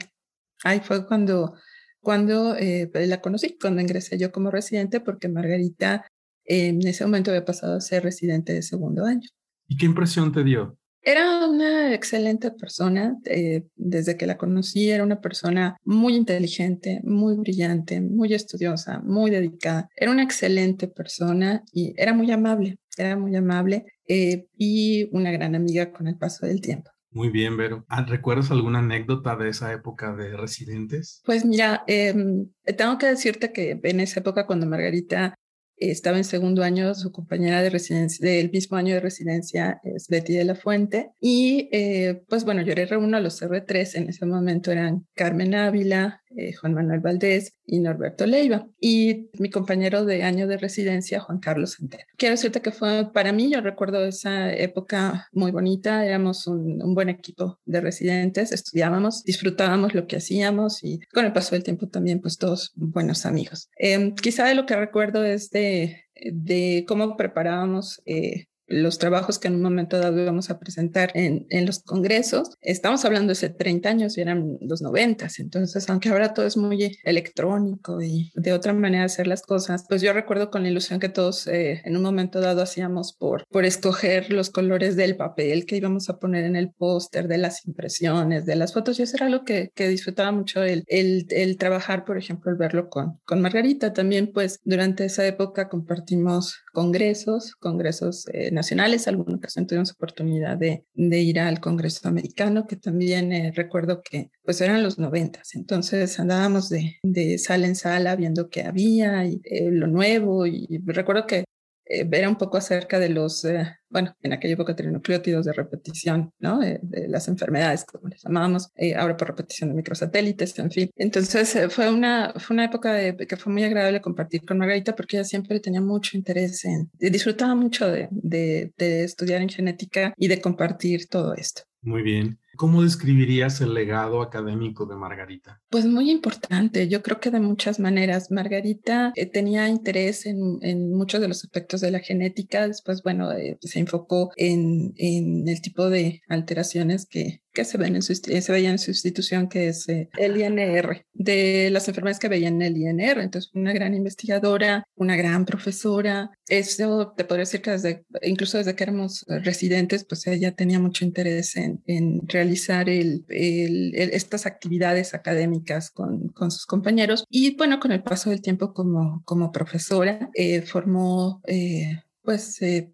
Ahí fue cuando, cuando eh, la conocí, cuando ingresé yo como residente, porque Margarita en ese momento había pasado a ser residente de segundo año. ¿Y qué impresión te dio? Era una excelente persona, eh, desde que la conocí era una persona muy inteligente, muy brillante, muy estudiosa, muy dedicada. Era una excelente persona y era muy amable, era muy amable eh, y una gran amiga con el paso del tiempo. Muy bien, Vero. Ah, ¿Recuerdas alguna anécdota de esa época de residentes? Pues mira, em, tengo que decirte que en esa época cuando Margarita estaba en segundo año, su compañera de residencia, del mismo año de residencia es Betty de la Fuente. Y eh, pues bueno, yo era uno a los R3, en ese momento eran Carmen Ávila, eh, Juan Manuel Valdés y Norberto Leiva. Y mi compañero de año de residencia, Juan Carlos Centeno. Quiero decirte que fue para mí, yo recuerdo esa época muy bonita, éramos un, buen equipo de residentes, estudiábamos, disfrutábamos lo que hacíamos y con el paso del tiempo también pues todos buenos amigos. Eh, quizá de lo que recuerdo es de, de cómo preparábamos eh, los trabajos que en un momento dado íbamos a presentar en, en, los congresos. Estamos hablando hace 30 años y eran los 90, entonces aunque ahora todo es muy electrónico y de otra manera hacer las cosas, pues yo recuerdo con la ilusión que todos eh, en un momento dado hacíamos por, por escoger los colores del papel que íbamos a poner en el póster, de las impresiones, de las fotos, y eso era algo que, disfrutaba mucho el, el, el, trabajar, por ejemplo, el verlo con, con Margarita. También pues durante esa época compartimos congresos, congresos eh, nacionales. Alguna ocasión tuvimos oportunidad de, ir al Congreso Americano, que también eh, recuerdo que pues eran los noventas. Entonces andábamos de, de, sala en sala viendo qué había y eh, lo nuevo. Y recuerdo que era un poco acerca de los, eh, bueno, en aquella época trinucleótidos de repetición, ¿no? Eh, de las enfermedades, como les llamábamos, eh, ahora por repetición de microsatélites, en fin. Entonces eh, fue, una, fue una época que fue muy agradable compartir con Margarita porque ella siempre tenía mucho interés en, disfrutaba mucho de, de, de estudiar en genética y de compartir todo esto. Muy bien. ¿Cómo describirías el legado académico de Margarita? Pues muy importante, yo creo que de muchas maneras. Margarita eh, tenía interés en, muchos de los aspectos de la genética, después, bueno, eh, se enfocó en, en, el tipo de alteraciones que, que se, ven en su, se veían en su institución, que es eh, el INR, de las enfermedades que veían en el INR. Entonces, una gran investigadora, una gran profesora. Eso te podría decir que desde, incluso desde que éramos residentes, pues ella tenía mucho interés en, en realizar estas actividades académicas con, con, sus compañeros. Y bueno, con el paso del tiempo como, como profesora, eh, formó... Eh, pues eh,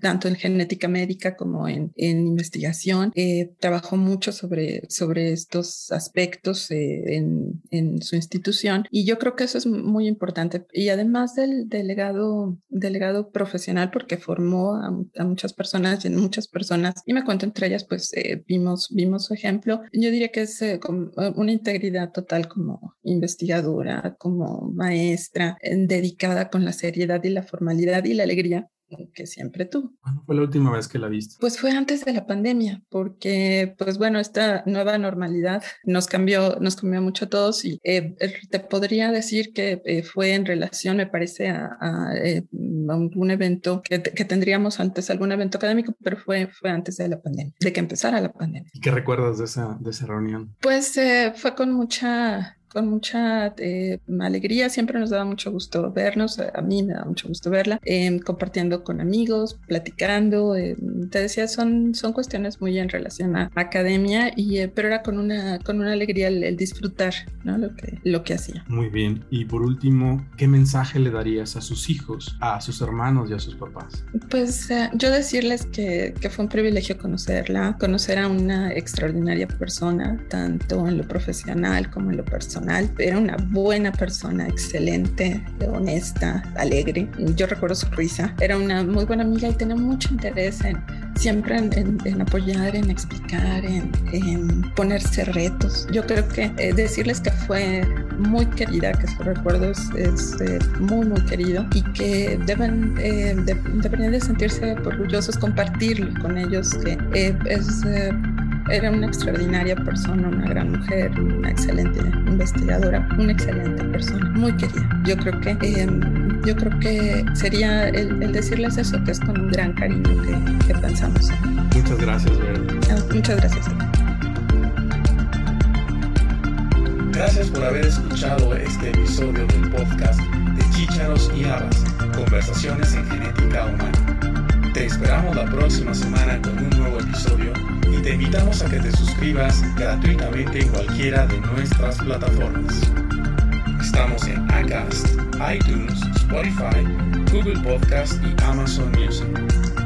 tanto en genética médica como en, investigación. Eh, trabajó mucho sobre, sobre estos aspectos eh, en, su institución y yo creo que eso es muy importante. Y además del delegado, delegado profesional, porque formó a, muchas personas y en muchas personas, y me cuento entre ellas, pues eh, vimos, vimos su ejemplo. Yo diría que es eh, una integridad total como investigadora, como maestra, dedicada con la seriedad y la formalidad y la alegría que siempre tuvo. ¿Cuándo fue la última vez que la viste? Pues fue antes de la pandemia, porque pues bueno, esta nueva normalidad nos cambió, nos cambió mucho a todos y eh, te podría decir que eh, fue en relación, me parece, a, a, eh, a un, evento que, que, tendríamos antes, algún evento académico, pero fue, fue antes de la pandemia, de que empezara la pandemia. ¿Y qué recuerdas de esa, de esa reunión? Pues eh, fue con mucha con mucha eh, alegría, siempre nos daba mucho gusto vernos, a mí me da mucho gusto verla, em, compartiendo con amigos, platicando, em, te decía, son, son cuestiones muy en relación a academia, y, eh, pero era con una, con una alegría el, disfrutar ¿no? lo, que, lo que hacía. Muy bien, y por último, ¿qué mensaje le darías a sus hijos, a sus hermanos y a sus papás? Pues eh, yo decirles que, que fue un privilegio conocerla, conocer a una extraordinaria persona, tanto en lo profesional como en lo personal. Era una buena persona, excelente, honesta, alegre. Yo recuerdo su risa. Era una muy buena amiga y tenía mucho interés en siempre en, apoyar, en explicar, en, ponerse retos. Yo creo que eh, decirles que fue muy querida, que su recuerdo es, eh, muy, muy querido y que deben, eh, deberían de sentirse orgullosos, compartirlo con ellos, que es era una extraordinaria persona, una gran mujer, una excelente investigadora, una excelente persona, muy querida. Yo creo que, em, yo creo que sería el, decirles eso, que es con un gran cariño que, pensamos Muchas gracias, Vera. Ah, muchas gracias. Gracias por haber escuchado este episodio del podcast de Chícharos y Habas, Conversaciones en Genética Humana. Te esperamos la próxima semana con un nuevo episodio y te invitamos a que te suscribas gratuitamente en cualquiera de nuestras plataformas. Estamos en Acast, iTunes, Spotify, Google Podcast y Amazon Music.